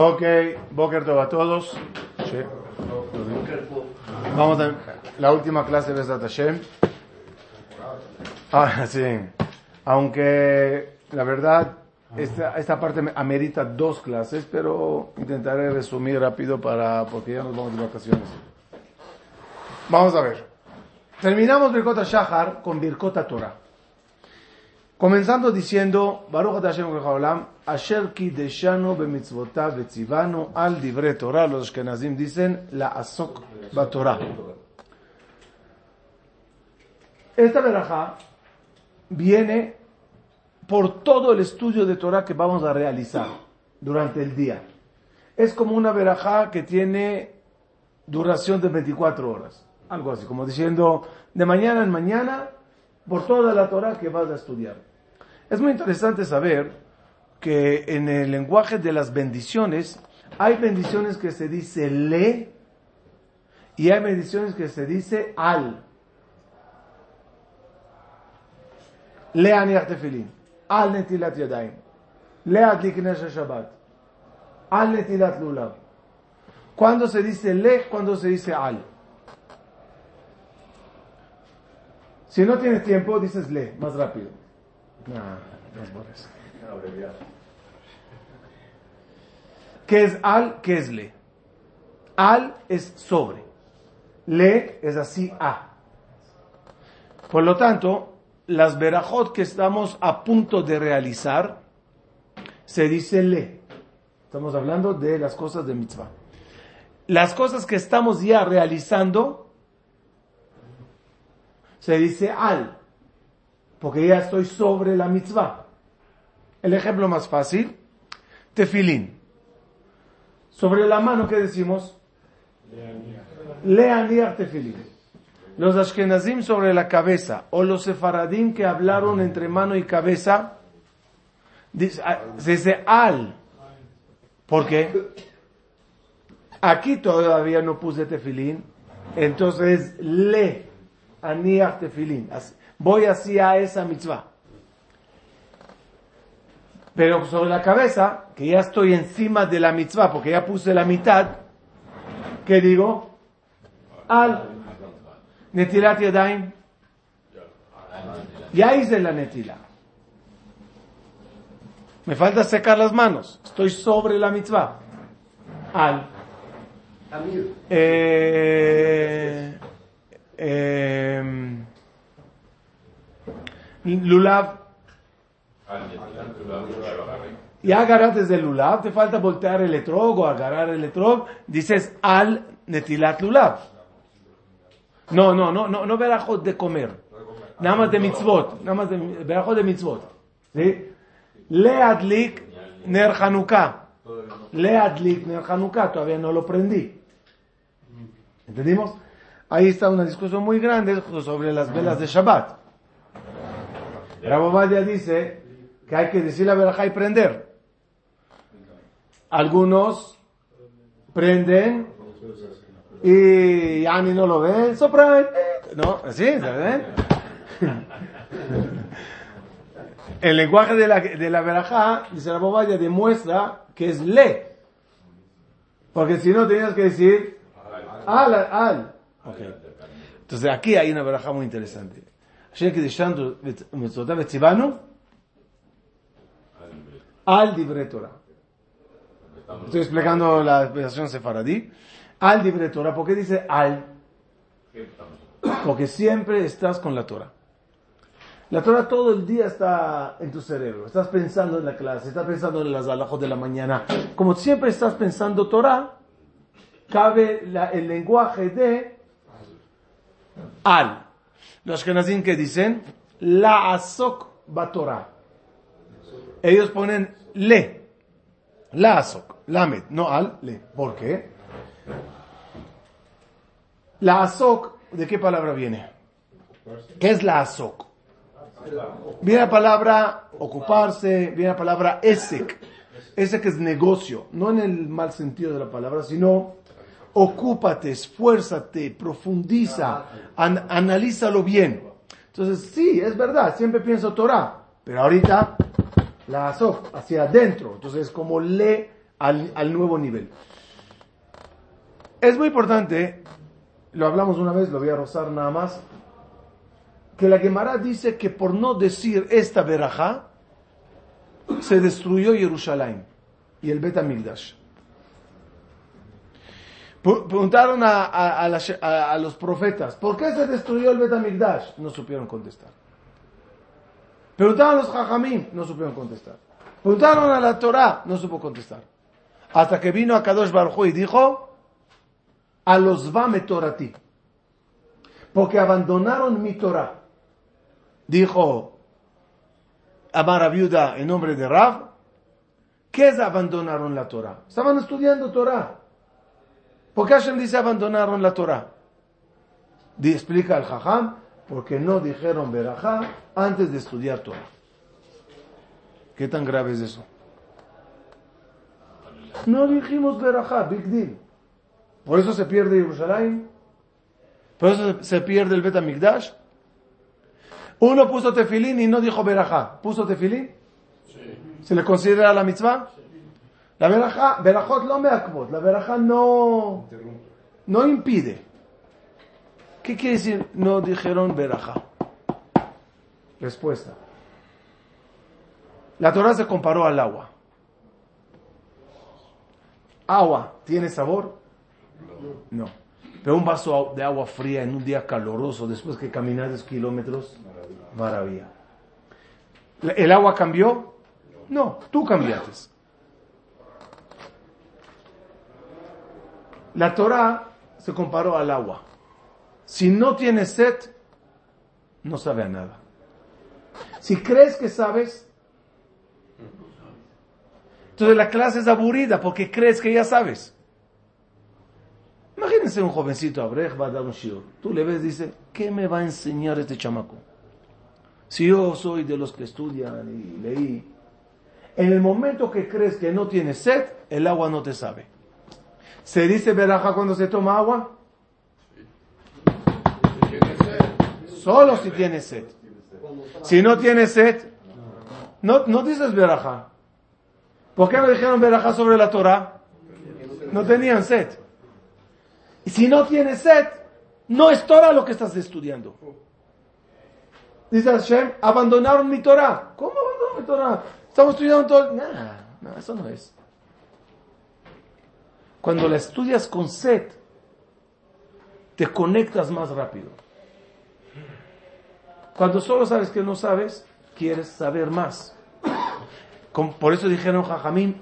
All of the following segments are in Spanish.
Ok, Boker Tov a todos. Vamos a la última clase de Besat Hashem. Ah, sí. Aunque la verdad, esta, esta parte amerita dos clases, pero intentaré resumir rápido para, porque ya nos vamos de vacaciones. Vamos a ver. Terminamos Birkota Shahar con Birkota Torah. Comenzando diciendo, Baruch Hashem Olam, Asher ki deshano bemitzvotav vetzivano al divre Torah. Los Ashkenazim dicen, la asok Torah. Esta verajá viene por todo el estudio de Torah que vamos a realizar durante el día. Es como una verajá que tiene duración de 24 horas. Algo así, como diciendo, de mañana en mañana, por toda la Torah que vas a estudiar. Es muy interesante saber que en el lenguaje de las bendiciones hay bendiciones que se dice le y hay bendiciones que se dice al. Le tefilin, al netilat yadayim, le adlik shabbat, al netilat lulav. ¿Cuándo se dice le? ¿Cuándo se dice al? Si no tienes tiempo, dices le, más rápido. ¿Qué es al? ¿Qué es le? Al es sobre. Le es así a. Por lo tanto, las verajot que estamos a punto de realizar, se dice le. Estamos hablando de las cosas de mitzvah. Las cosas que estamos ya realizando, se dice al porque ya estoy sobre la mitzvah. El ejemplo más fácil, tefilín. Sobre la mano, ¿qué decimos? Leaniar tefilín. Los ashkenazim sobre la cabeza, o los sefaradim que hablaron entre mano y cabeza, ah, se dice al. ¿Por qué? Aquí todavía no puse tefilín, entonces le aniar tefilín voy hacia esa mitzvah. Pero sobre la cabeza, que ya estoy encima de la mitzvah, porque ya puse la mitad, ¿qué digo? Al netilat yadayim. Ya hice la netila. Me falta secar las manos. Estoy sobre la mitzvah. Al. Eh, eh, lulav. Ya agarraste desde lulav, te falta voltear el etrog o agarrar el etrog, dices al netilat lulav. No, no, no, no, no verajot de comer. Nada más de mitzvot, nada más de verajot de mitzvot. ¿Sí? Leadlik ner Hanukkah. Leadlik ner Hanukkah, todavía no lo prendí. ¿Entendimos? Ahí está una discusión muy grande sobre las velas de Shabbat. Rabobadia dice que hay que decir la verajá y prender. Algunos prenden y Ani no lo ve, sopra, no, así, ¿saben? El lenguaje de la, de la verajá, dice la demuestra que es le. Porque si no tenías que decir al, al. Entonces aquí hay una verajá muy interesante. Al Dibre Torah. Estoy explicando la explicación sefaradí. Al Dibre Torah. ¿Por qué dice al? Porque siempre estás con la Torah. La Torah todo el día está en tu cerebro. Estás pensando en la clase, estás pensando en las alajos de la mañana. Como siempre estás pensando Torah, cabe el lenguaje de al. Los Kenazim que dicen, la asok batorah. Ellos ponen le. La asok. Lamed, no al, le. ¿Por qué? La asok, ¿de qué palabra viene? ¿Qué es la asok? Viene la palabra ocuparse, viene la palabra esek. Esek es negocio, no en el mal sentido de la palabra, sino ocúpate, esfuérzate, profundiza, analízalo bien. Entonces, sí, es verdad, siempre pienso Torah, pero ahorita la asof hacia adentro. Entonces, como le al, nuevo nivel. Es muy importante, lo hablamos una vez, lo voy a rozar nada más, que la Gemara dice que por no decir esta verajá, se destruyó Jerusalén y el Bet Amigdash. Preguntaron a, a, los profetas, ¿por qué se destruyó el Bet Amigdash? No supieron contestar. Preguntaron a los Jajamim, no supieron contestar. Preguntaron a la Torah, no supo contestar. Hasta que vino a Kadosh Baruj y dijo, a los Vame Torati, porque abandonaron mi Torah. Dijo Amara Viuda en nombre de Rav, ¿qué es abandonaron la Torah? Estaban estudiando Torah. ¿Por qué Hashem dice abandonaron la Torah? explica el Jajam, porque no dijeron Berajá antes de estudiar Torah. ¿Qué tan grave es eso? No dijimos Berajá, big deal. Por eso se pierde Jerusalén. Por eso se pierde el Bet Migdash. Uno puso tefilín y no dijo Berajá. ¿Puso tefilín? ¿Se le considera la mitzvah? La verajá, verajot no me akbot, la verajá no, no impide. ¿Qué quiere decir no dijeron verajá? Respuesta. La Torah se comparó al agua. ¿Agua tiene sabor? No. Pero un vaso de agua fría en un día caloroso, después que caminas kilómetros, maravilla. ¿El agua cambió? No, tú cambiaste. La Torah se comparó al agua. Si no tienes sed, no sabe a nada. Si crees que sabes, entonces la clase es aburrida porque crees que ya sabes. Imagínense un jovencito Abrej va a dar un shiur. Tú le ves, dice, ¿qué me va a enseñar este chamaco? Si yo soy de los que estudian y leí, en el momento que crees que no tienes sed, el agua no te sabe. ¿Se dice veraja cuando se toma agua? Solo si tiene sed. Si no tiene sed, no, no dices veraja. ¿Por qué no dijeron veraja sobre la Torah? No tenían sed. Y si no tiene sed, no es Torah lo que estás estudiando. Dice Hashem, abandonaron mi Torah. ¿Cómo abandonaron mi Torah? Estamos estudiando todo. No, no, eso no es. Cuando la estudias con sed, te conectas más rápido. Cuando solo sabes que no sabes, quieres saber más. Por eso dijeron Jajamín,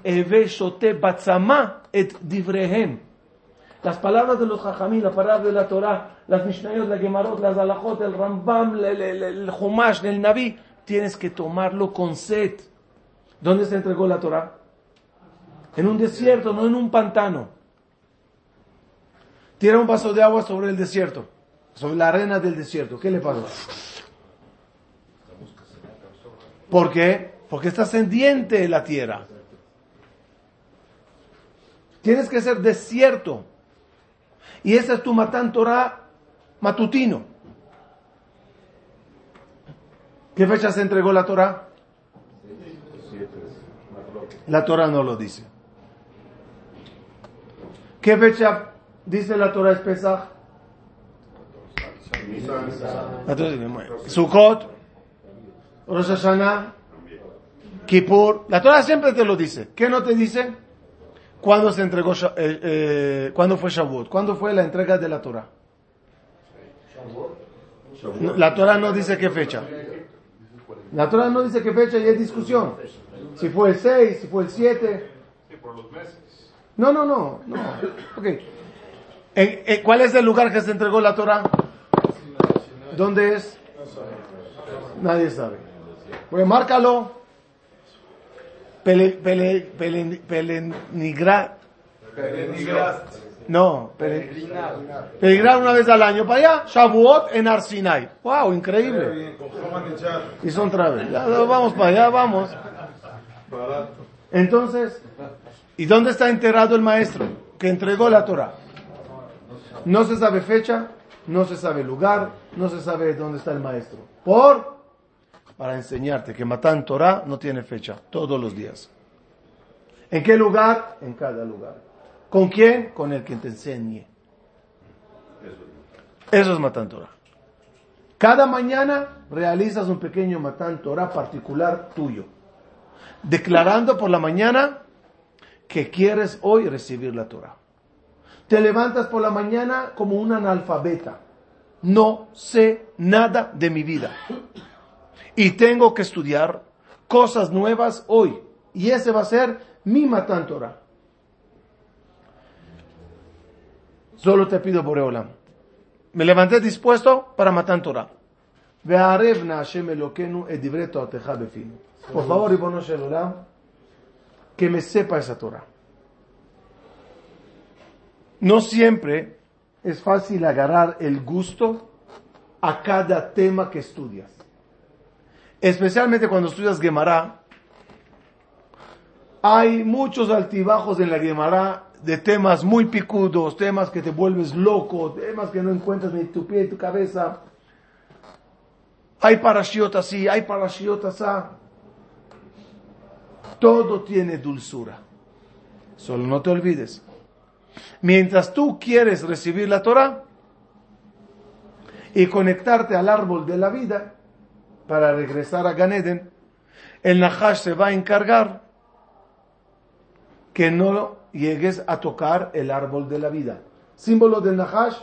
batzama et divrehem. Las palabras de los Jajamín, la palabra de la Torah, las Mishnayot, la Gemarot, las Alajot, el Rambam, el, el, el Humash, el Naví, tienes que tomarlo con sed. ¿Dónde se entregó la Torah? En un desierto, no en un pantano. Tira un vaso de agua sobre el desierto, sobre la arena del desierto. ¿Qué le pasa? ¿Por qué? Porque está ascendiente la tierra. Tienes que ser desierto. Y ese es tu Matán Torah matutino. ¿Qué fecha se entregó la Torah? La Torah no lo dice. ¿Qué fecha dice la Torah es Pesach? Sukkot, Rosh Hashanah, Kippur. La Torah siempre te lo dice. ¿Qué no te dice? ¿Cuándo se entregó, eh, eh, cuándo fue Shavuot? ¿Cuándo fue la entrega de la Torah? La Torah no dice qué fecha. La Torah no dice qué fecha y hay discusión. Si fue el 6, si fue el 7. No, no, no. no. Okay. ¿Cuál es el lugar que se entregó la Torah? ¿Dónde es? Nadie sabe. Pues márcalo. Pele, pele, pele, No, peregrinar una vez al año para allá. Shavuot en Arsinai. ¡Wow! Increíble. Y son traves. vamos para allá, vamos. Entonces, ¿y dónde está enterrado el maestro que entregó la Torah? No se sabe fecha, no se sabe lugar, no se sabe dónde está el maestro. ¿Por? Para enseñarte que Matán Torah no tiene fecha, todos los días. ¿En qué lugar? En cada lugar. ¿Con quién? Con el que te enseñe. Eso es Matan Torah. Cada mañana realizas un pequeño Matan Torah particular tuyo, declarando por la mañana que quieres hoy recibir la Torah. Te levantas por la mañana como un analfabeta. No sé nada de mi vida. Y tengo que estudiar cosas nuevas hoy. Y ese va a ser mi Matan Torah. Solo te pido por Eolam. Me levanté dispuesto para matar Torah. Por favor, Ribono Olam, que me sepa esa Torah. No siempre es fácil agarrar el gusto a cada tema que estudias. Especialmente cuando estudias Gemara, hay muchos altibajos en la Gemara de temas muy picudos, temas que te vuelves loco, temas que no encuentras ni tu pie ni tu cabeza. Hay parashiot así, hay parashiot así. Todo tiene dulzura. Solo no te olvides. Mientras tú quieres recibir la Torah y conectarte al árbol de la vida para regresar a Ganeden, el Nahash se va a encargar que no llegues a tocar el árbol de la vida. Símbolo del Nahash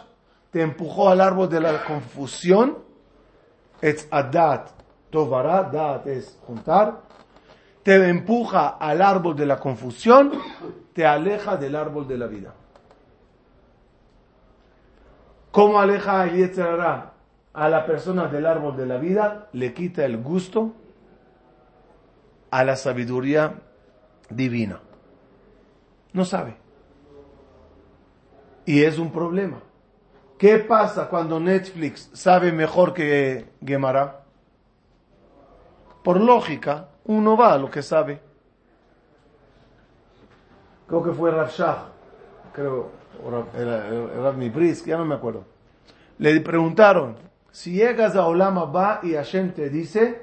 te empujó al árbol de la confusión. Es adat, tovara, dat es juntar. Te empuja al árbol de la confusión, te aleja del árbol de la vida. ¿Cómo aleja a Yetzerara a la persona del árbol de la vida? Le quita el gusto a la sabiduría divina. No sabe. Y es un problema. ¿Qué pasa cuando Netflix sabe mejor que Gemara? Por lógica, uno va a lo que sabe. Creo que fue Rav Shah, creo, era, Rav Mibris, ya no me acuerdo. Le preguntaron, si llegas a Olama va y Hashem te dice,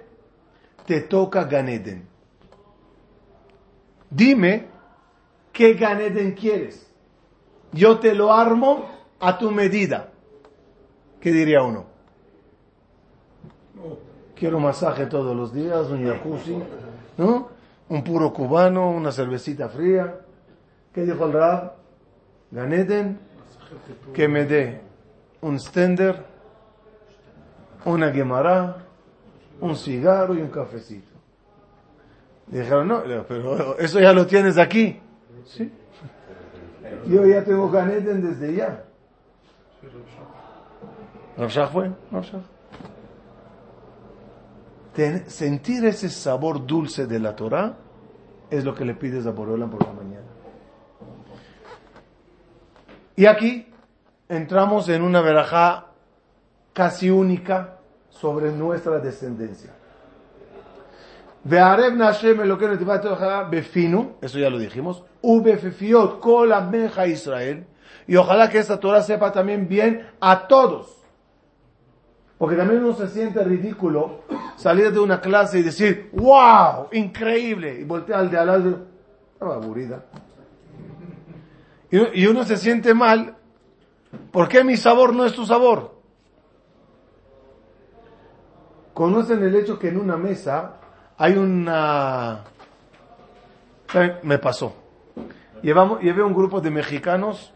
te toca Ganeden. Dime ¿qué Ganeden quieres? Yo te lo armo a tu medida. ¿Qué diría uno? Quiero masaje todos los días, un jacuzzi, ¿no? Un puro cubano, una cervecita fría. ¿Qué dijo el Rab? Ganeden, que me dé un stender, una gemara, un cigarro y un cafecito. Dijeron, no, pero eso ya lo tienes aquí. Sí. Yo ya tengo Ganeden desde ya. fue? sentir ese sabor dulce de la Torah es lo que le pides a Borola por la mañana. Y aquí entramos en una verajá casi única sobre nuestra descendencia. Befinu, eso ya lo dijimos, Ubefifiot kol ameja Israel, y ojalá que esta Torah sepa también bien a todos. Porque también uno se siente ridículo salir de una clase y decir, wow, increíble, y voltear al de al lado, estaba aburrida. Y uno se siente mal, ¿por qué mi sabor no es tu sabor? Conocen el hecho que en una mesa hay una... Me pasó. Llevamos, llevé un grupo de mexicanos,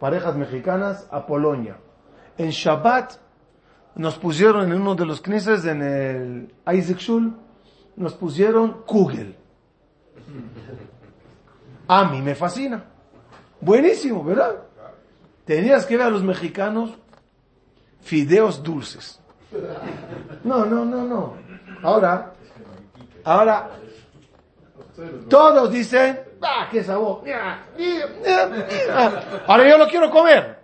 parejas mexicanas, a Polonia. En Shabbat nos pusieron en uno de los knisses, en el Isaac Shul, nos pusieron Kugel. A mí me fascina. Buenísimo, ¿verdad? Tenías que ver a los mexicanos fideos dulces. No, no, no, no. Ahora, ahora, todos dicen, ah, qué sabor. Ahora yo lo quiero comer.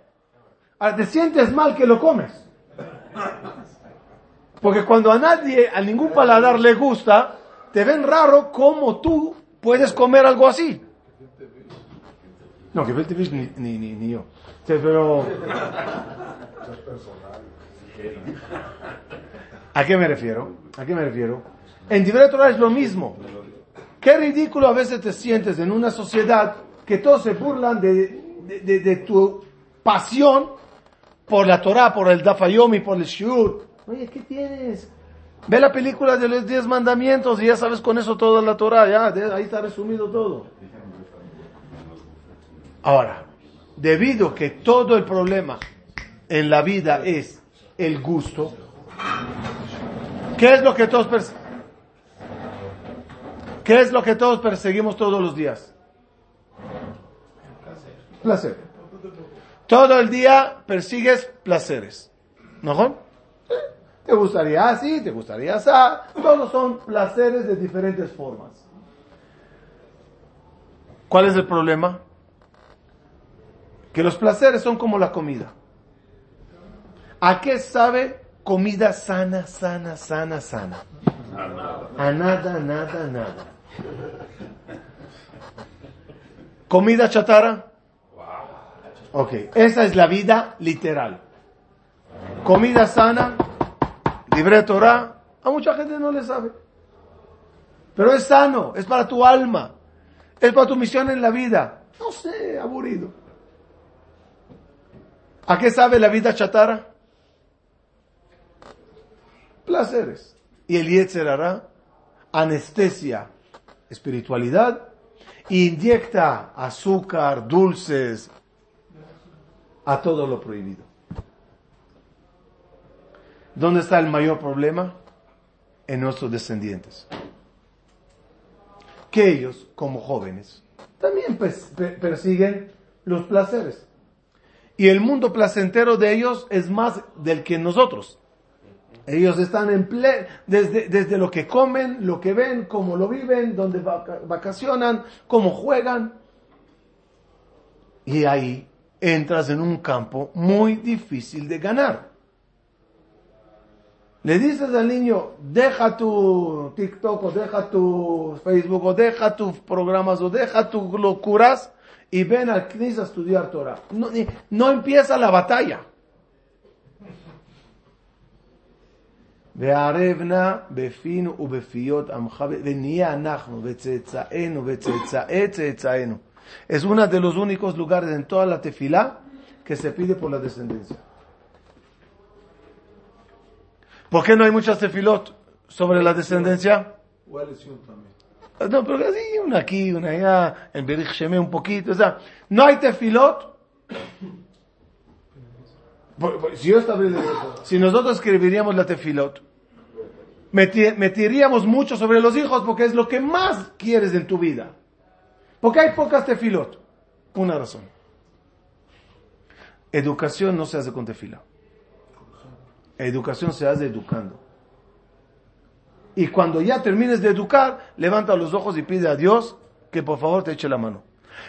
Ahora te sientes mal que lo comes. Porque cuando a nadie, a ningún paladar le gusta, te ven raro cómo tú puedes comer algo así. No, que ni, ni, ni, ni yo. Pero... ¿A qué me refiero? ¿A qué me refiero? En Dibre Torah es lo mismo. Qué ridículo a veces te sientes en una sociedad que todos se burlan de, de, tu pasión por la Torah, por el Dafayomi, por el Shur. Oye, ¿qué tienes? Ve la película de los diez mandamientos y ya sabes con eso toda la Torah, ya, ahí está resumido todo. Ahora, debido que todo el problema en la vida es el gusto, ¿qué es lo que todos ¿Qué es lo que todos perseguimos todos los días? Placer. Todo el día persigues placeres. ¿No? Te gustaría así, te gustaría así. Todos son placeres de diferentes formas. ¿Cuál es el problema? Que los placeres son como la comida. ¿A qué sabe comida sana, sana, sana, sana? A nada, nada, nada. ¿Comida chatarra? Ok, esa es la vida literal. Comida sana, libre Torah, a mucha gente no le sabe. Pero es sano, es para tu alma, es para tu misión en la vida. No sé, aburrido. ¿A qué sabe la vida chatarra? Placeres. Y el Yetzer hará anestesia, espiritualidad, inyecta azúcar, dulces, a todo lo prohibido. ¿Dónde está el mayor problema? En nuestros descendientes. Que ellos, como jóvenes, también persiguen los placeres. Y el mundo placentero de ellos es más del que nosotros. Ellos están en ple desde, desde lo que comen, lo que ven, cómo lo viven, donde vacacionan, cómo juegan. Y ahí entras en un campo muy difícil de ganar. Le dices al niño, deja tu TikTok o deja tu Facebook o deja tus programas o deja tus locuras y ven al CNIS a estudiar Torah. No, no empieza la batalla. וערבנה בפינו ובפיות עמך, ונהיה אנחנו וצאצאינו וצאצאי צאצאינו es uno de los únicos lugares en toda la tefilá que se pide por la descendencia. ¿Por qué no hay muchas tefilot sobre la descendencia? No, pero así, una aquí, una allá, en Berich Sheme un poquito, o sea, no hay tefilot. Si, si nosotros escribiríamos la tefilot, metiríamos mucho sobre los hijos porque es lo que más quieres en tu vida. ¿Por qué hay pocas tefilot? Una razón. Educación no se hace con tefila. Educación se hace educando. Y cuando ya termines de educar, levanta los ojos y pide a Dios que por favor te eche la mano.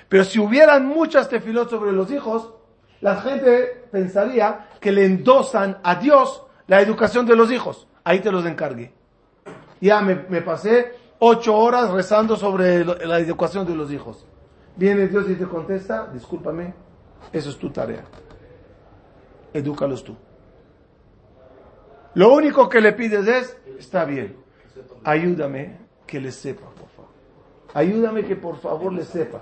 Pero si hubieran muchas tefilot sobre los hijos, la gente pensaría que le endosan a Dios la educación de los hijos. Ahí te los encargué. Ya me, pasé ocho horas rezando sobre la educación de los hijos. Viene Dios y te contesta, discúlpame, eso es tu tarea. Edúcalos tú. Lo único que le pides es, está bien, ayúdame que le sepa, por favor. Ayúdame que por favor le sepa.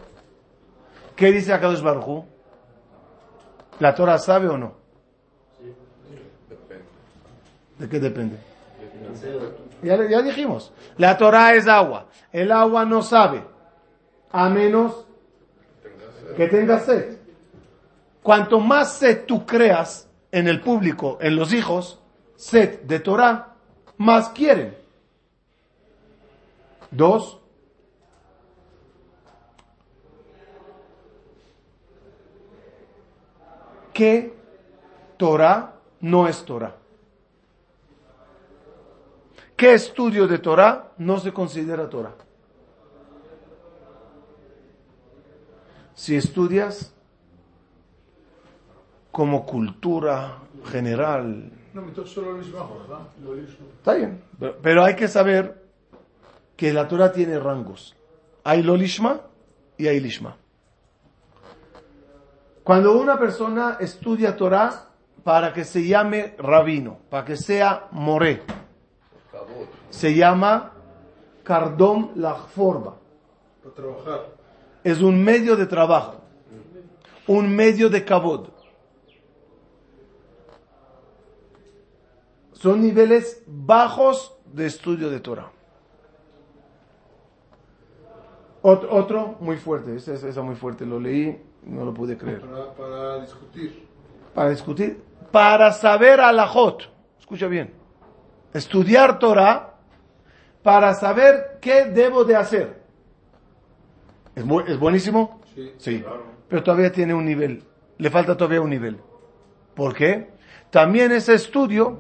¿Qué dice Akadosh Baruj ¿La Torah sabe o no? ¿De qué depende? Ya, ya dijimos, la Torah es agua. El agua no sabe, a menos que tenga sed. Cuanto más sed tú creas en el público, en los hijos, sed de Torah, más quieren. Dos, que Torah no es Torah. ¿Qué estudio de Torah no se considera Torah? Si estudias como cultura general. Está bien, pero, hay que saber que la Torah tiene rangos. Hay Lolishma y hay Lishma. Cuando una persona estudia Torah para que se llame rabino, para que sea moré, se llama cardón la forma. Es un medio de trabajo. Un medio de cabod. Son niveles bajos de estudio de Torah. Ot- Otro muy fuerte, ese ese es muy fuerte, lo leí, no lo pude creer. Para, para discutir. Para discutir, para saber alajot, escucha bien, estudiar Torah para saber qué debo de hacer. ¿Es, bu- es buenísimo? Sí. Sí, pero todavía tiene un nivel, le falta todavía un nivel. ¿Por qué? También ese estudio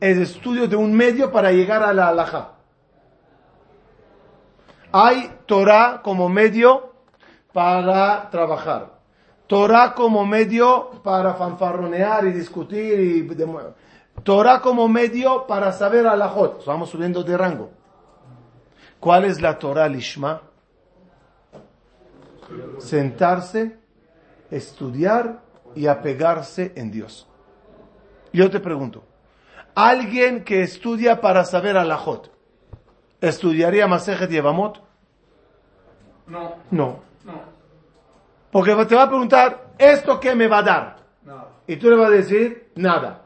es estudio de un medio para llegar a la alajá. Hay Torah como medio para trabajar. Torah como medio para fanfarronear y discutir. Y demo- Torah como medio para saber alajot. Vamos subiendo de rango. ¿Cuál es la Torah lishma? Sentarse, estudiar y apegarse en Dios. Yo te pregunto, alguien que estudia para saber alajot, ¿estudiaría Masejet Yevamot? No, No. no, Porque te va a preguntar, ¿esto qué me va a dar? nada. Y tú le vas a decir, nada.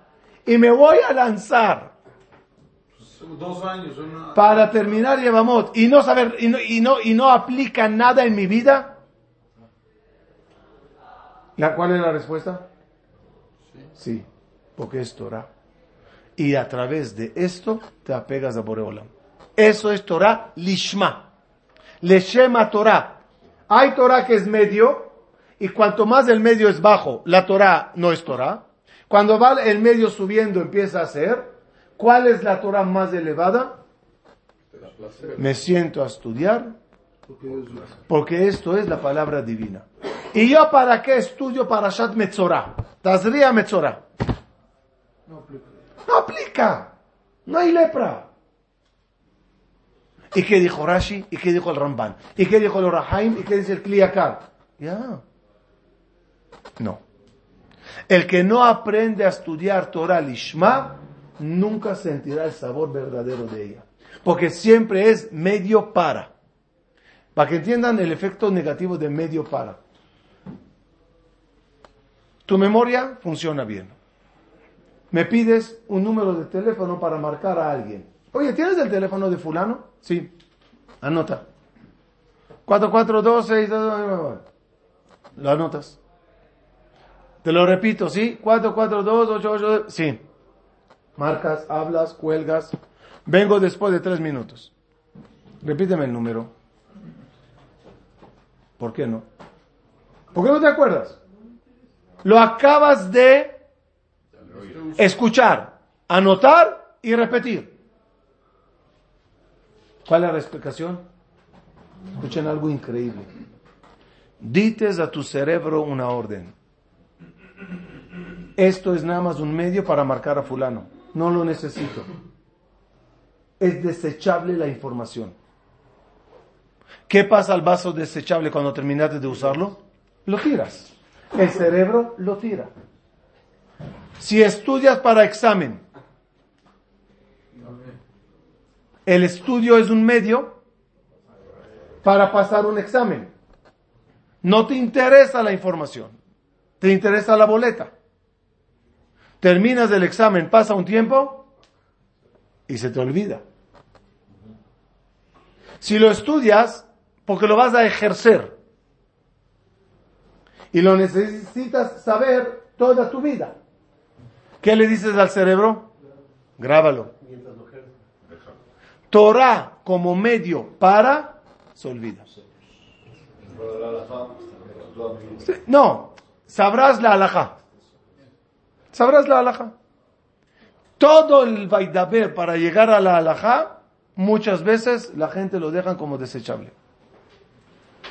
Y me voy a lanzar Dos años, una... para terminar Yevamot y no saber, y no, y no, y no aplica nada en mi vida. ¿La, ¿Cuál es la respuesta? Sí, porque es Torah. Y a través de esto te apegas a Boreolam. Eso es Torah lishma. Leshema Torah. Hay Torah que es medio, y cuanto más el medio es bajo, la Torah no es Torah. Cuando va el medio subiendo empieza a ser. ¿Cuál es la Torah más elevada? Me siento a estudiar Porque es- porque esto es la palabra divina. ¿Y yo para qué estudio Parashat Metzorah? Tazria Metzorah. No aplica. No hay lepra. ¿Y qué dijo Rashi? ¿Y qué dijo el Ramban? ¿Y qué dijo el Orahaim? ¿Y qué dice el Kliyakar? Ya. No. El que no aprende a estudiar Torah Lishma, nunca sentirá el sabor verdadero de ella. Porque siempre es medio para. Para que entiendan el efecto negativo de medio para. Tu memoria funciona bien me pides un número de teléfono para marcar a alguien. Oye, ¿tienes el teléfono de fulano? Sí. Anota. 442 Lo anotas. Te lo repito, ¿sí? 442 Sí. Marcas, hablas, cuelgas. Vengo después de tres minutos. Repíteme el número. ¿Por qué no? ¿Por qué no te acuerdas? Lo acabas de escuchar, anotar y repetir. ¿Cuál es la explicación? Escuchen algo increíble. Dites a tu cerebro una orden. Esto es nada más un medio para marcar a fulano. No lo necesito. Es desechable la información. ¿Qué pasa al vaso desechable cuando terminaste de usarlo? Lo tiras. El cerebro lo tira. Si estudias para examen, el estudio es un medio para pasar un examen. No te interesa la información, te interesa la boleta. Terminas el examen, pasa un tiempo y se te olvida. Si lo estudias, porque lo vas a ejercer y lo necesitas saber toda tu vida. ¿Qué le dices al cerebro? Grábalo. Torah como medio para, se olvida. No, sabrás la alhaja. Sabrás la alhaja. Todo el vaidaber para llegar a la alhaja, muchas veces la gente lo dejan como desechable.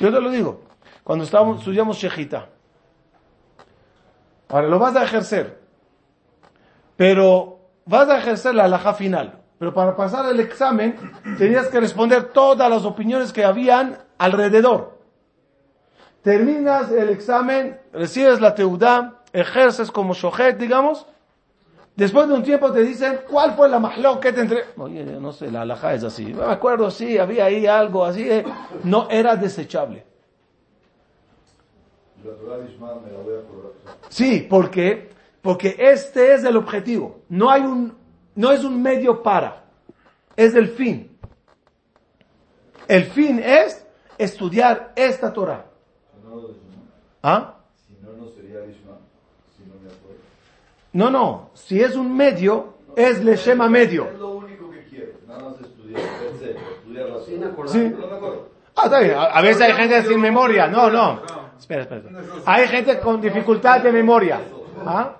Yo te lo digo, cuando estábamos, estudiamos Shejita. Ahora lo vas a ejercer, pero vas a ejercer la alhaja final. Pero para pasar el examen tenías que responder todas las opiniones que habían alrededor. Terminas el examen, recibes la teudá, ejerces como shohet, digamos, Después de un tiempo te dicen, ¿cuál fue la mahlok que te entre? Oye, no sé, la alhaja es así. Me acuerdo, sí, había ahí algo así. eh. No era desechable. Sí, ¿por qué? Porque este es el objetivo. No hay un, no es un medio para. Es el fin. El fin es estudiar esta Torah. ¿Ah? Si no, no. Si es un medio, es leshema medio. Es lo único que quiero. Nada más estudiar. Estudiar la. Sí. Ah, está bien. A, veces hay gente sin memoria. No, no. Espera, espera. espera. Hay gente con dificultad de memoria. ¿Ah?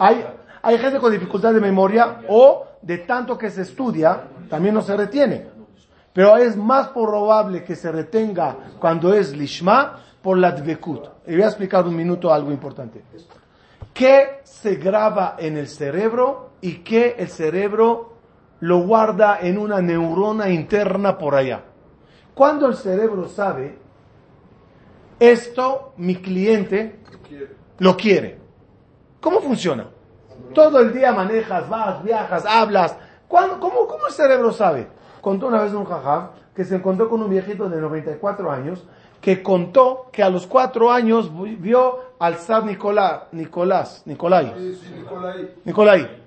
Hay, hay gente con dificultad de memoria o de tanto que se estudia, también no se retiene. Pero es más probable que se retenga cuando es lishma por la dvekut. Y voy a explicar un minuto algo importante. ¿Qué se graba en el cerebro y qué el cerebro lo guarda en una neurona interna por allá? Cuando el cerebro sabe, esto mi cliente lo quiere. ¿Cómo funciona? Todo el día manejas, vas, viajas, hablas. ¿Cuándo- cómo, ¿Cómo el cerebro sabe? Contó una vez un jajam que se encontró con un viejito de 94 años que contó que a los cuatro años vi- vio al zar Nicolás, Nicolás, Nicolai. Sí, sí, Nicolai. Nicolai.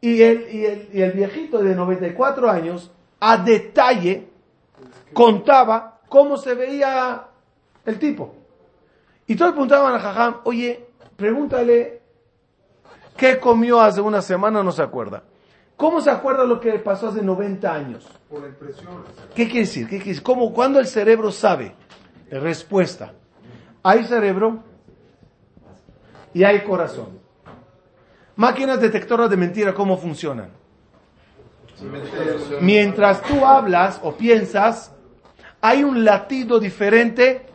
Y el, y, el, y el viejito de 94 años, a detalle, contaba cómo se veía el tipo. Y todos preguntaban a Jajam, oye, pregúntale qué comió hace una semana, no se acuerda. ¿Cómo se acuerda lo que pasó hace 90 años? Por la impresión. ¿Qué quiere decir? ¿Qué quiere decir? ¿Cómo, ¿Cuándo el cerebro sabe? Respuesta. Hay cerebro y hay corazón. Máquinas detectoras de mentira, ¿cómo funcionan? Mientras tú hablas o piensas, hay un latido diferente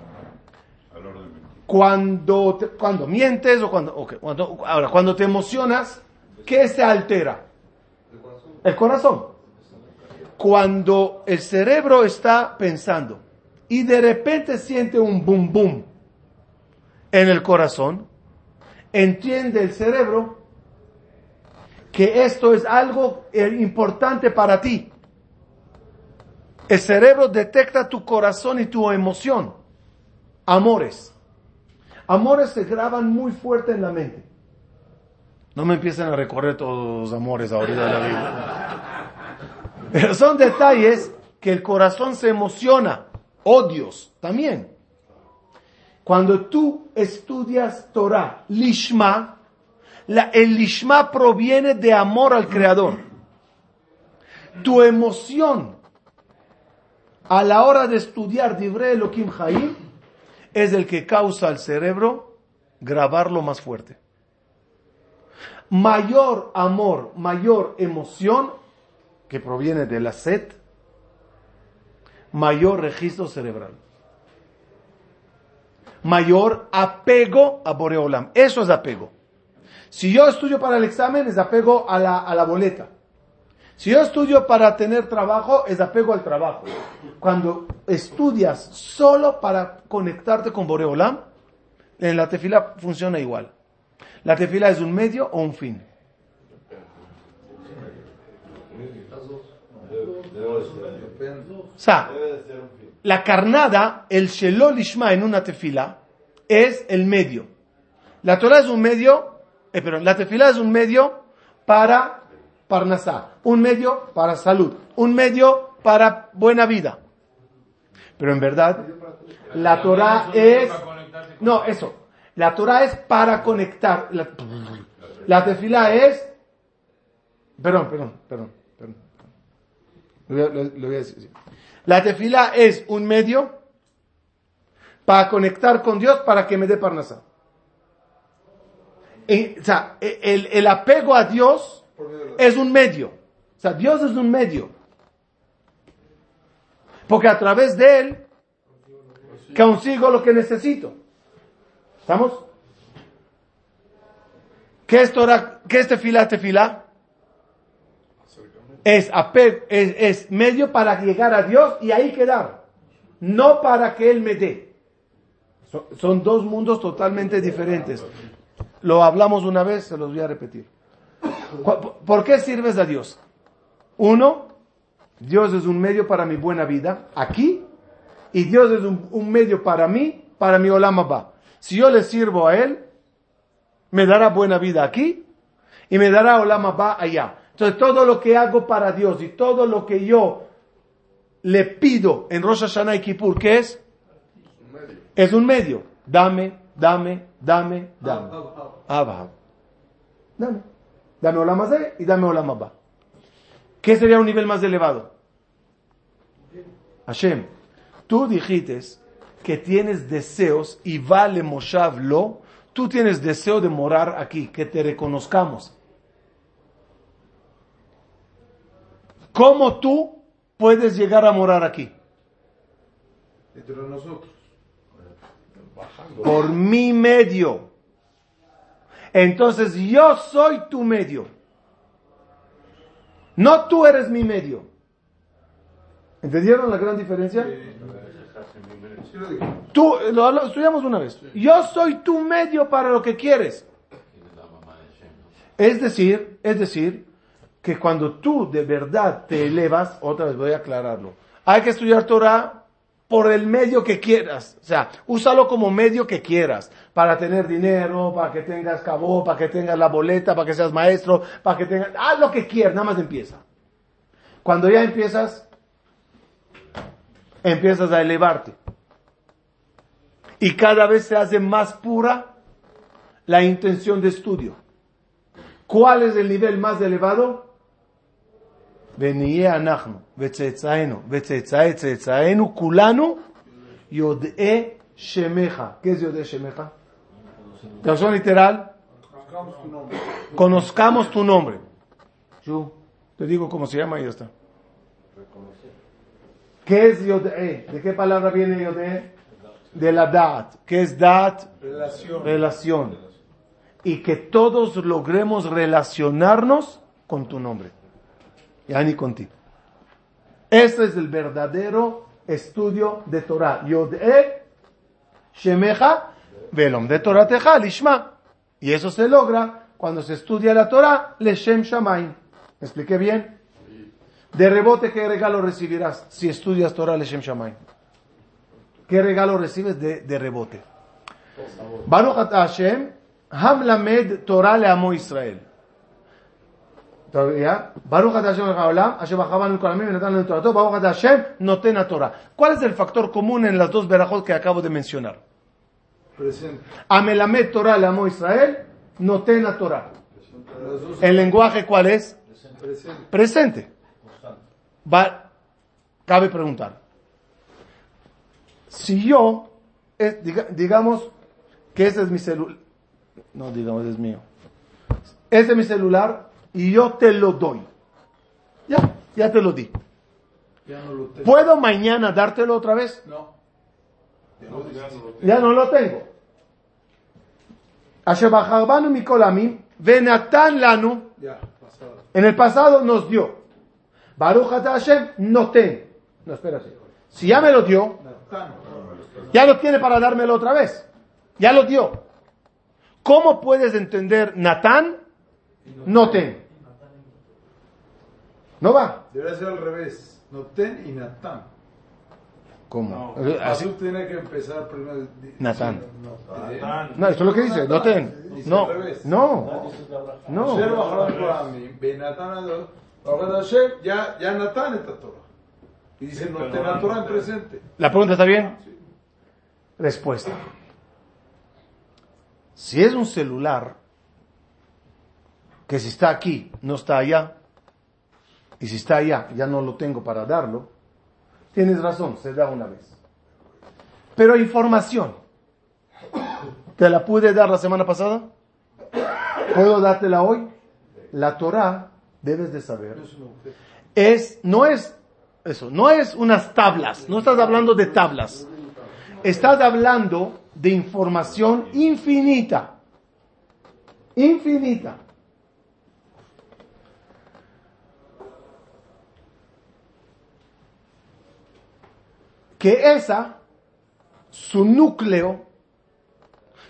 cuando, te- cuando mientes o cuando, ok, cuando- ahora, cuando te emocionas, ¿qué se altera? El corazón. Cuando el cerebro está pensando y de repente siente un boom boom en el corazón, entiende el cerebro que esto es algo eh, importante para ti. El cerebro detecta tu corazón y tu emoción. Amores. Amores se graban muy fuerte en la mente. No me empiecen a recorrer todos los amores ahorita de la vida. Pero son detalles que el corazón se emociona. Odios también. Cuando tú estudias Torah, Lishma, la- el Lishma proviene de amor al Creador. Tu emoción a la hora de estudiar Divrei Elohim Haim es el que causa al cerebro grabarlo más fuerte. Mayor amor, mayor emoción que proviene de la sed, mayor registro cerebral. Mayor apego a Boreolam. Eso es apego. Si yo estudio para el examen, es apego a la, a la boleta. Si yo estudio para tener trabajo, es apego al trabajo. Cuando estudias solo para conectarte con Boreolam, en la tefila funciona igual. La tefila es un medio o un fin. O sea, la carnada, el Shelol Ishma en una tefila, es el medio. La Torah es un medio, eh, perdón, la tefila es un medio para Parnasá, un medio para salud, un medio para buena vida. Pero en verdad, la Torah es, no, eso, la Torah es para conectar. La, la tefila es, perdón, perdón, perdón, perdón. Lo voy a- decir. La tefila es un medio para conectar con Dios para que me dé parnasá. Y, o sea, e- el, el apego a Dios Es un medio. O sea, Dios es un medio. Porque a través de Él consigo lo que necesito. ¿Estamos? ¿Qué es Torah? ¿Qué es tefila, tefila? Es, es, medio para llegar a Dios y ahí quedar. No para que Él me dé. So- son dos mundos totalmente diferentes. Lo hablamos una vez, se los voy a repetir. ¿Por qué sirves a Dios? Uno, Dios es un medio para mi buena vida aquí y Dios es un, un medio para mí, para mi Olam va. Si yo le sirvo a Él, me dará buena vida aquí y me dará Olam va allá. Entonces todo lo que hago para Dios y todo lo que yo le pido en Rosh Hashanah y Kippur, ¿qué es? Es un medio. Dame, dame, dame, dame. Abba. Dame. Dame Olam Hazé y dame Olam Abba. ¿Qué sería un nivel más elevado? Hashem, tú dijiste que tienes deseos y vale Moshav lo, tú tienes deseo de morar aquí, que te reconozcamos. ¿Cómo tú puedes llegar a morar aquí? Entre nosotros. Por mi medio. Entonces yo soy tu medio. No tú eres mi medio. ¿Entendieron la gran diferencia? Tú, lo, lo estudiamos una vez. Yo soy tu medio para lo que quieres. Es decir, es decir, que cuando tú de verdad te elevas, otra vez voy a aclararlo, hay que estudiar Torah por el medio que quieras. O sea, úsalo como medio que quieras Para tener dinero, para que tengas cabo, para que tengas la boleta, para que seas maestro, para que tengas... Haz lo que quieras, nada más empieza. Cuando ya empiezas, empiezas a elevarte. Y cada vez se hace más pura la intención de estudio. ¿Cuál es el nivel más elevado? ונהיה אנחנו וצאצאינו וצאצאי צאצאינו כולנו יודעי שמך. ¿Qué es יודעי שמך? Traducción literal, Buscamos tu nombre. conozcamos tu nombre. Yo te digo cómo se llama y ya está. ¿Qué es Yodé? ¿De qué palabra viene Yodé? De la Dat. ¿Qué es Dat? Relación. Relación. Y que todos logremos relacionarnos con tu nombre. Ya ni contigo. Este es el verdadero estudio de Torah. Yodé, Shemeja, Velom de Torah Teja, Lishma. Y eso se logra cuando se estudia la Torah, Leshem Shamaim. ¿Me expliqué bien? De rebote, ¿qué regalo recibirás si estudias Torah Leshem Shamaim? ¿Qué regalo recibes de, de rebote? Baruch Hashem, Hamlamed Torah le amó Israel. Baruch Hashem Haolam, Hashem Ajaban Kolamim, Netan el Torah, Baruch Hashem, Noten Torah. ¿Cuál es el factor común en las dos verajot que acabo de mencionar? Presente. Amelamed Torah le amo Israel, noten a Torah. ¿El lenguaje cuál es? presente. Presente. Va, cabe preguntar. Si yo, eh, diga- digamos que ese es mi celular, no digamos es mío, ese es mi celular y yo te lo doy. Ya, ya te lo di. Ya no lo tengo. ¿Puedo mañana dártelo otra vez? No. Ya no lo tengo. Asher bajarbanu mikol amim, venatan lanu. En el pasado nos dio. Baruch ata Hashem no ten. No, espérate. Si ya me lo dio, ya lo tiene para dármelo otra vez. Ya lo dio. ¿Cómo puedes entender Natán? No ten. No va. Debería ser al revés. Notén y Natán. ¿Cómo? Así Así. tiene que empezar primero. Natán. Notén. No, esto es lo que dice. No ten. Dice No. No. No. Ya, ya Natán está Torah. Y dice Notén a Torah en presente. ¿La pregunta está bien? Respuesta. Si es un celular que si está aquí no está allá, y si está allá ya no lo tengo para darlo, tienes razón, se da una vez. Pero información, ¿te la pude dar la semana pasada? ¿Puedo dártela hoy? La Torah, debes de saber, es, no es eso, no es unas tablas, no estás hablando de tablas, estás hablando de información infinita, infinita. Que esa, su núcleo,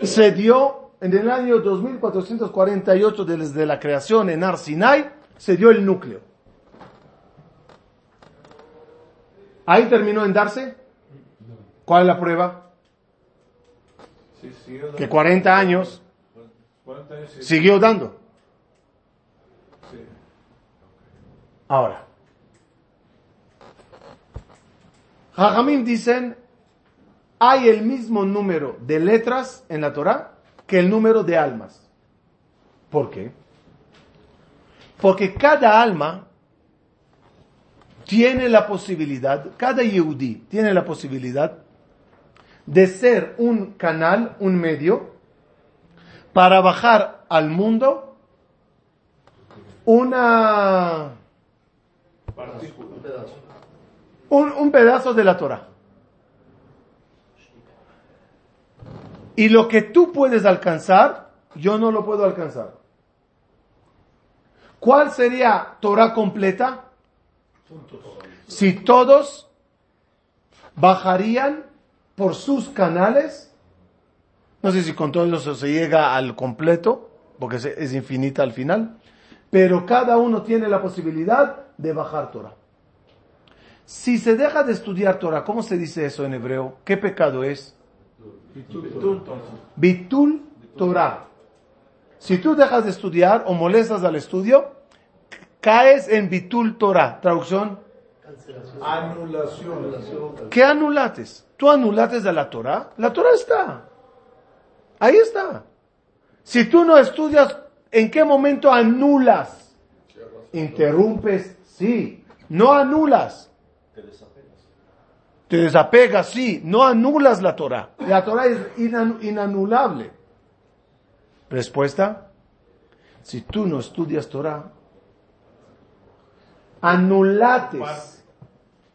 se dio en el año 2448 desde la creación en Ar Sinai, se dio el núcleo. Ahí terminó en darse. ¿Cuál es la prueba? Que 40 años 40 años, siguió dando. Ahora, Jajamim dicen, hay el mismo número de letras en la Torah que el número de almas. ¿Por qué? Porque cada alma tiene la posibilidad, cada Yehudi tiene la posibilidad de ser un canal, un medio, para bajar al mundo una Un pedazo. Un, pedazo de la Torah. Y lo que tú puedes alcanzar, yo no lo puedo alcanzar. ¿Cuál sería Torah completa? Si todos bajarían por sus canales, no sé si con todo eso se llega al completo, porque es infinita al final, pero cada uno tiene la posibilidad de bajar Torah. Si se deja de estudiar Torah, ¿cómo se dice eso en hebreo? ¿Qué pecado es? Bitul Torah. Si tú dejas de estudiar o molestas al estudio, caes en Bitul Torah. Traducción, Anulación. ¿qué anulates? ¿Tú anulates de la Torah? La Torah está. Ahí está. Si tú no estudias, ¿en qué momento anulas? Interrumpes, sí. No anulas. Te desapegas. Te desapegas, sí, no anulas la Torah. La Torah es inan- inanulable. Respuesta, si tú no estudias Torah, anulates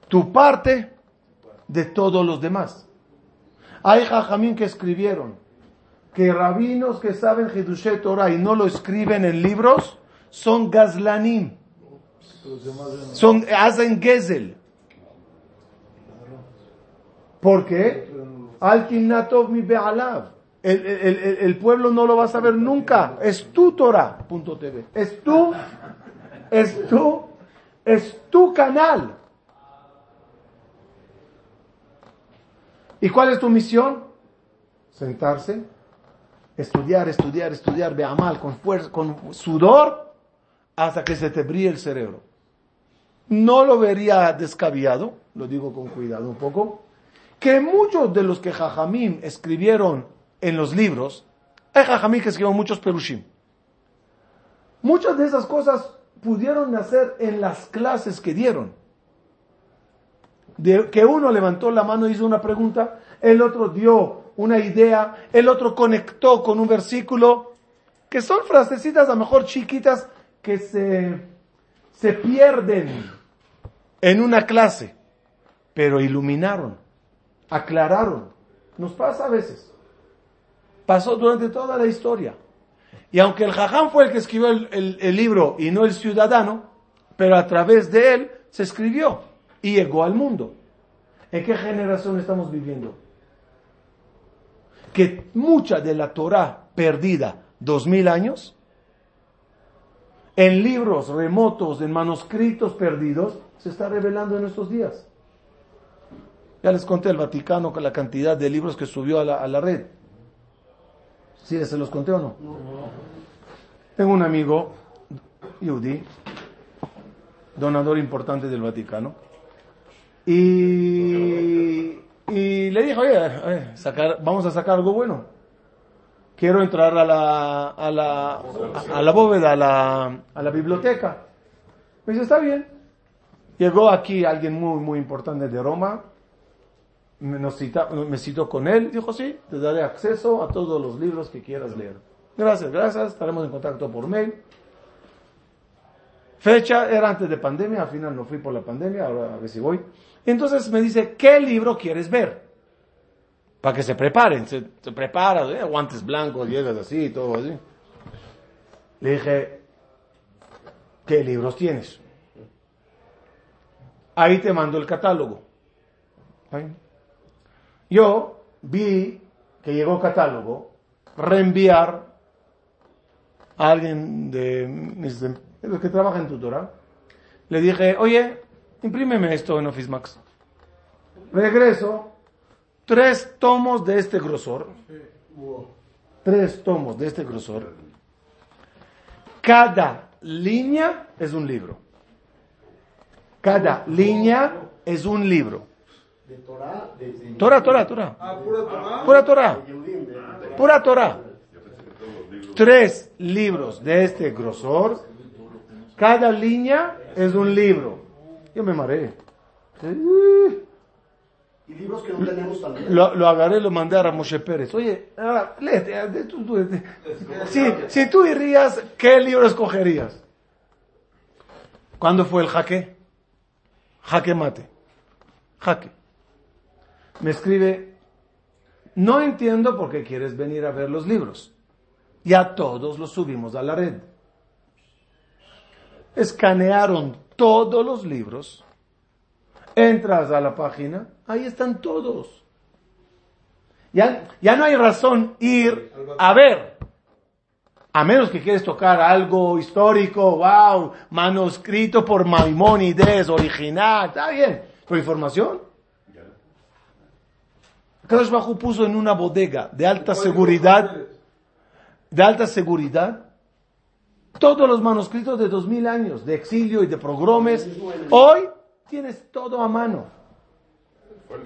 tu parte de todos los demás. Hay jajamín que escribieron que rabinos que saben Hidushé Torah y no lo escriben en libros son gazlanim, son, hacen gezel. ¿Por qué? Al Natov mi be'alav. El, el- el- pueblo no lo va a saber nunca. Es tu Torah. Punto TV. Es tu, es tu, es tu canal. ¿Y cuál es tu misión? Sentarse, estudiar, estudiar, estudiar, beamal, con fuerza, con sudor, hasta que se te brille el cerebro. No lo vería descabellado, lo digo con cuidado un poco, que muchos de los que Jajamim escribieron en los libros, hay Jajamim que escribieron muchos perushim. Muchas de esas cosas pudieron nacer en las clases que dieron. Que uno levantó la mano y hizo una pregunta, el otro dio una idea, el otro conectó con un versículo, que son frasecitas a lo mejor chiquitas que se, se pierden en una clase, pero iluminaron, aclararon. Nos pasa a veces. Pasó durante toda la historia. Y aunque el jajam fue el que escribió el, el- el libro y no el ciudadano, pero a través de él se escribió y llegó al mundo. ¿En qué generación estamos viviendo? Que mucha de la Torah perdida dos mil años, en libros remotos, en manuscritos perdidos, se está revelando en estos días. Ya les conté el Vaticano con la cantidad de libros que subió a la, a la red. ¿Sí se los conté o no? Tengo un amigo, Yudi, donador importante del Vaticano, y, y le dijo, oye, oye, sacar, vamos a sacar algo bueno. Quiero entrar a la, a la, a, a la bóveda, a la, a la biblioteca. Me dice, está bien. Llegó aquí alguien muy, muy importante de Roma, me, nos cita- me citó con él, dijo, sí, te daré acceso a todos los libros que quieras leer. Gracias, gracias, estaremos en contacto por mail. Fecha era antes de pandemia, al final no fui por la pandemia, ahora a ver si voy. Entonces me dice, ¿qué libro quieres ver? Para que se preparen, se, se prepara, ¿eh? guantes blancos, llegas así, todo así. Le dije, ¿qué libros tienes? Ahí te mando el catálogo. Yo vi que llegó catálogo, reenviar a alguien de, mis- los que trabaja en tutora. Le dije, oye, imprímeme esto en Office Max. Regreso, tres tomos de este grosor. Tres tomos de este grosor. Cada línea es un libro. Cada línea es un libro. De Torah, Torah, Torah, Torah. Ah, pura Torah. Pura Torah. Pura. Tres libros de este grosor. Cada línea es un libro. Yo me mareé. Y libros que no tenemos también. Lo, lo agarré, lo mandé a Moshe Pérez. Oye, léete, de- tú- si, si tú irías, ¿qué libro escogerías? ¿Cuándo fue el jaque? Jaque mate. Jaque. Me escribe, no entiendo por qué quieres venir a ver los libros. Ya todos los subimos a la red. Escanearon todos los libros. Entras a la página, ahí están todos. Ya, ya no hay razón ir a ver. A menos que quieres tocar algo histórico, wow, manuscrito por Maimónides, original, está bien. Pero información. Kadosh Bajú puso en una bodega de alta seguridad, de alta seguridad, todos los manuscritos de dos mil años, de exilio y de progromes. Hoy tienes todo a mano.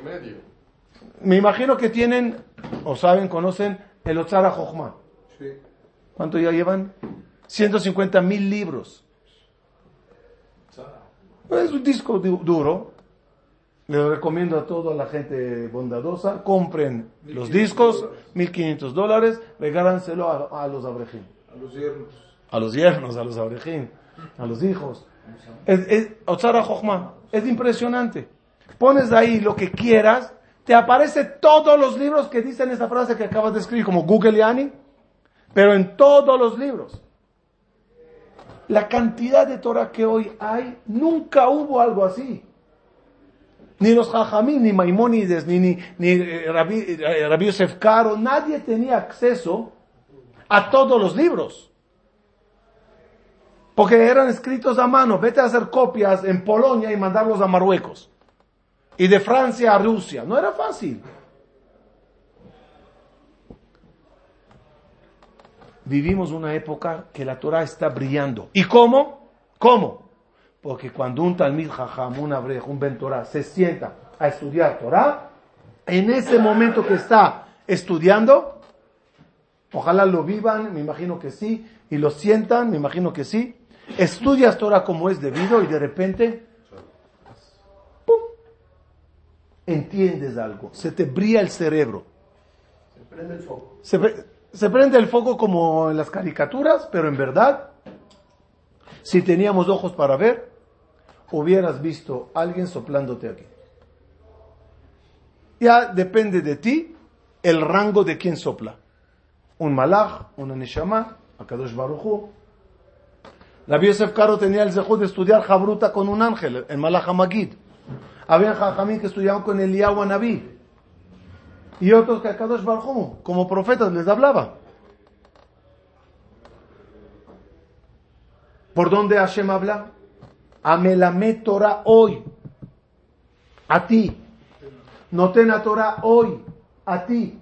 Medio. Me imagino que tienen, o saben, conocen el Otzara Jochma. Sí. ¿Cuánto ya llevan? 150 mil libros. Es un disco du- duro. Le recomiendo a toda la gente bondadosa, compren los 1500 discos, dólares. 1500 dólares, regálanselo a, a los abrejim. A los yernos. A los yernos, a los abrejim, a los hijos. Es, es, es impresionante. Pones ahí lo que quieras, te aparece todos los libros que dicen esa frase que acabas de escribir, como Google Yani, pero en todos los libros. La cantidad de Torah que hoy hay, nunca hubo algo así. Ni los Jajamín, ni Maimónides, ni, ni, ni eh, Rabbi, eh, Yosef Caro, nadie tenía acceso a todos los libros. Porque eran escritos a mano. Vete a hacer copias en Polonia y mandarlos a Marruecos. Y de Francia a Rusia. No era fácil. Vivimos una época que la Torah está brillando. ¿Y cómo? ¿Cómo? Porque cuando un Talmid Jajam, un Abrej, un Ben Torah se sienta a estudiar Torah, en ese momento que está estudiando, ojalá lo vivan, me imagino que sí, y lo sientan, me imagino que sí, estudias Torah como es debido y de repente, ¡pum! entiendes algo, se te brilla el cerebro. Se prende el foco. Se, pre- se prende el foco como en las caricaturas, pero en verdad, si teníamos ojos para ver, hubieras visto a alguien soplándote aquí. Ya depende de ti el rango de quien sopla. Un malach, una neshama, Akadosh Baruchu. Rabbi Yosef Caro tenía el zehut de estudiar Jabruta con un ángel, el malach Hamagid. Había jajamín que estudiaban con Eliyahu Naví y otros que a Kadosh Baruj como profetas les hablaba. ¿Por dónde Hashem habla? A Melamé Torah hoy, a ti. Notena Torah hoy, a ti.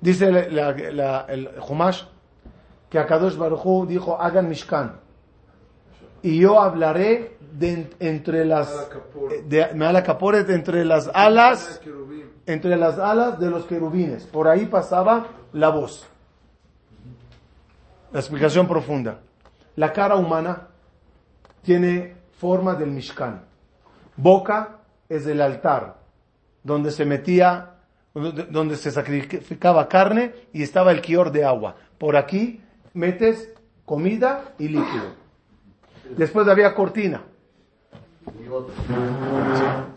Dice la- la- la- el Humash que a Kadosh Baruj dijo, hagan Mishkan. Y yo hablaré de, entre las, Kaporet. de, Kaporet, entre las alas, entre las alas de los querubines. Por ahí pasaba la voz. La explicación profunda. La cara humana tiene forma del Mishkan. Boca es el altar, donde se metía, donde se sacrificaba carne y estaba el quior de agua. Por aquí metes comida y líquido. Después había cortina,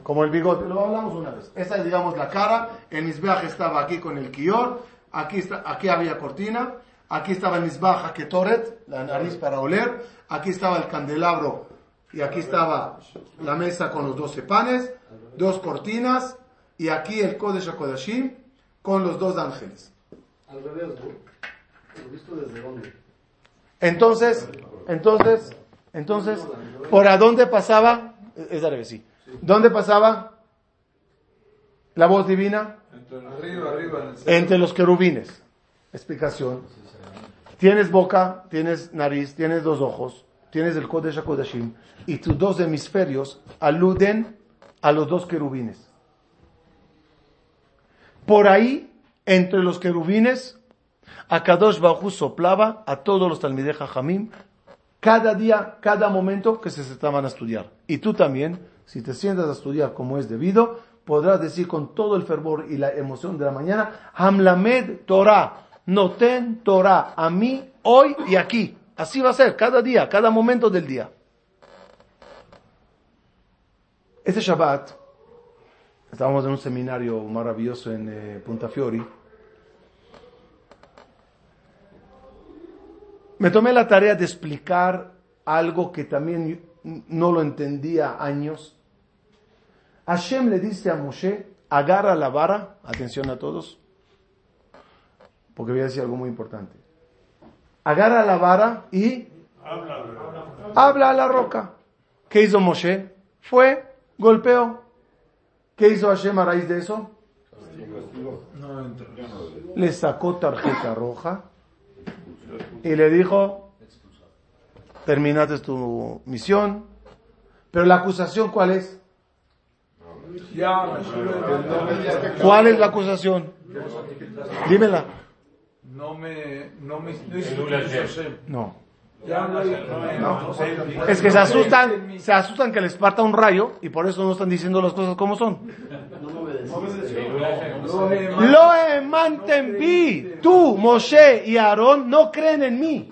como el bigote, lo hablamos una vez. Esa es, digamos, la cara. El misbeaj estaba aquí con el quior. Aquí, está, aquí había cortina. Aquí estaba el misbeaj ketoret, la nariz para oler. Aquí estaba el candelabro. Y aquí estaba la mesa con los doce panes. Dos cortinas. Y aquí el Kodesh HaKodashim. con los dos ángeles. Al revés, ¿no? ¿Lo visto desde dónde? Entonces, entonces, entonces, ¿por a dónde pasaba? Es al revés, sí. ¿Dónde pasaba la voz divina? Arriba, arriba. En el centro. Entre los querubines. Explicación. Tienes boca, tienes nariz, tienes dos ojos, tienes el Kodesh HaKodashim, y tus dos hemisferios aluden a los dos querubines. Por ahí, entre los querubines, Akadosh Bajú soplaba a todos los Talmidei Jajamim cada día, cada momento que se sentaban a estudiar. Y tú también, si te sientas a estudiar como es debido, podrás decir con todo el fervor y la emoción de la mañana, Hamlamed Torah, noten Torah, a mí, hoy y aquí. Así va a ser, cada día, cada momento del día. Este Shabbat, estábamos en un seminario maravilloso en eh, Punta Fiori, me tomé la tarea de explicar algo que también no lo entendía años. Hashem le dice a Moshe, agarra la vara, atención a todos, porque voy a decir algo muy importante. Agarra la vara y habla a la roca. ¿Qué hizo Moshe? Fue, golpeó. ¿Qué hizo Hashem a raíz de eso? Le sacó tarjeta roja y le dijo, terminaste tu misión. Pero la acusación, ¿cuál es? ¿Cuál es la acusación? Dímela. No me, no me, no. No. Es que se asustan, se asustan que les parta un rayo y por eso no están diciendo las cosas como son. No me obedeciste. Lo he- Lo emanten vi. Tú, Moshe y Aarón no creen en mí.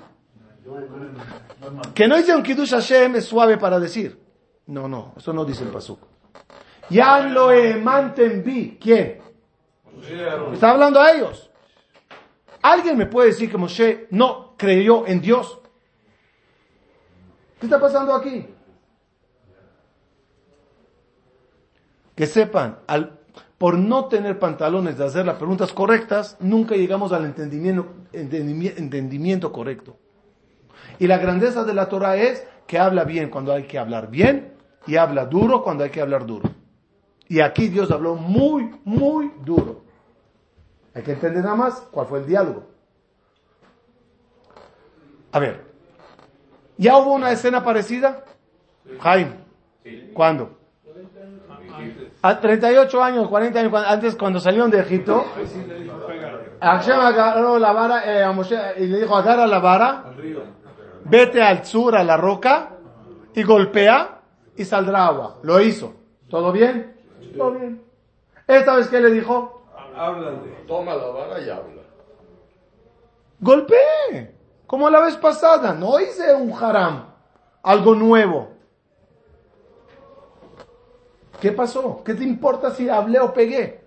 Que no dice un Kiddush Hashem es suave para decir. No, no, eso no dice el pasuk. Ya lo emanten vi. ¿Quién? Está hablando a ellos. ¿Alguien me puede decir que Moshe no creyó en Dios? ¿Qué está pasando aquí? Que sepan, al, por no tener pantalones de hacer las preguntas correctas, nunca llegamos al entendimiento, entendimi- entendimiento correcto. Y la grandeza de la Torah es que habla bien cuando hay que hablar bien y habla duro cuando hay que hablar duro. Y aquí Dios habló muy, muy duro. Hay que entender nada más cuál fue el diálogo. A ver, ¿ya hubo una escena parecida? Jaime, ¿cuándo? A 38 años, 40 años antes, cuando salieron de Egipto, Hashem agarró la vara eh, a Moshe y le dijo, agarra la vara, vete al sur, a la roca, y golpea, y saldrá agua. Lo hizo. ¿Todo bien? Todo bien. Esta vez, ¿qué le dijo? Háblale. Toma la vara y habla. Golpeé. Como la vez pasada. No hice un haram. Algo nuevo. ¿Qué pasó? ¿Qué te importa si hablé o pegué?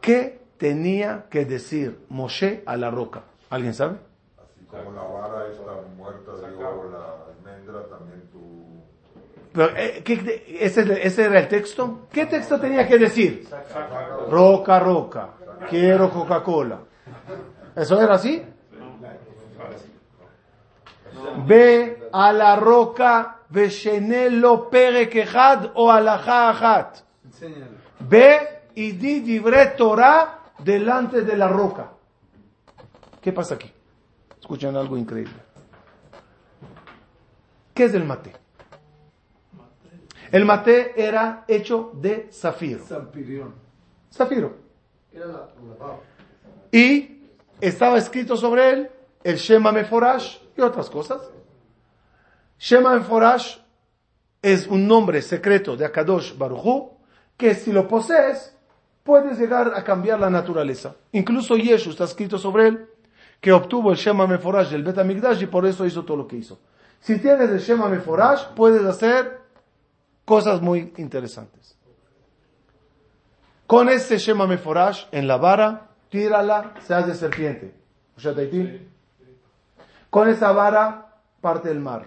¿Qué tenía que decir Moshe a la roca? ¿Alguien sabe? Así como la vara está muerta, digo, la almendra también tú... Eh, ¿qué ese, era el texto? ¿Qué texto tenía que decir? Roca, roca. Quiero Coca-Cola. ¿Eso era así? Ve a la roca, Veshenelo Pere Kehad o Alajá Ajat. Enséñale. Ve y di dibre Torah delante de la roca. ¿Qué pasa aquí? Escuchan algo increíble. ¿Qué es el mate? El mate era hecho de zafiro. Zampirión. Zafiro. Era la, la. Y estaba escrito sobre él el Shema Meforash y otras cosas. Shema Meforash es un nombre secreto de Akadosh Baruchu que si lo posees puedes llegar a cambiar la naturaleza. Incluso Yeshu está escrito sobre él que obtuvo el Shema Meforash del Bet y por eso hizo todo lo que hizo. Si tienes el Shema Meforash puedes hacer cosas muy interesantes. Con este Shema Meforash en la vara, tírala, se hace serpiente. Con esa vara parte el mar.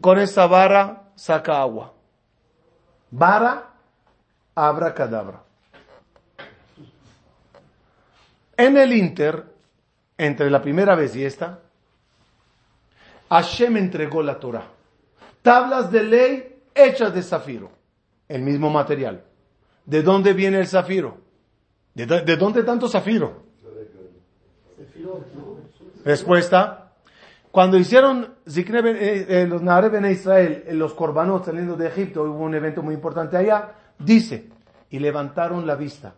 Con esa vara saca agua. Vara, abracadabra. En el Inter, entre la primera vez y esta, Hashem entregó la Torah. Tablas de ley hechas de zafiro. El mismo material. ¿De dónde viene el zafiro? ¿De, dó- de dónde tanto zafiro? Respuesta. Cuando hicieron eh, eh, los Nahare Ben Israel, eh, los Korbanot saliendo de Egipto, hubo un evento muy importante allá, dice, y levantaron la vista.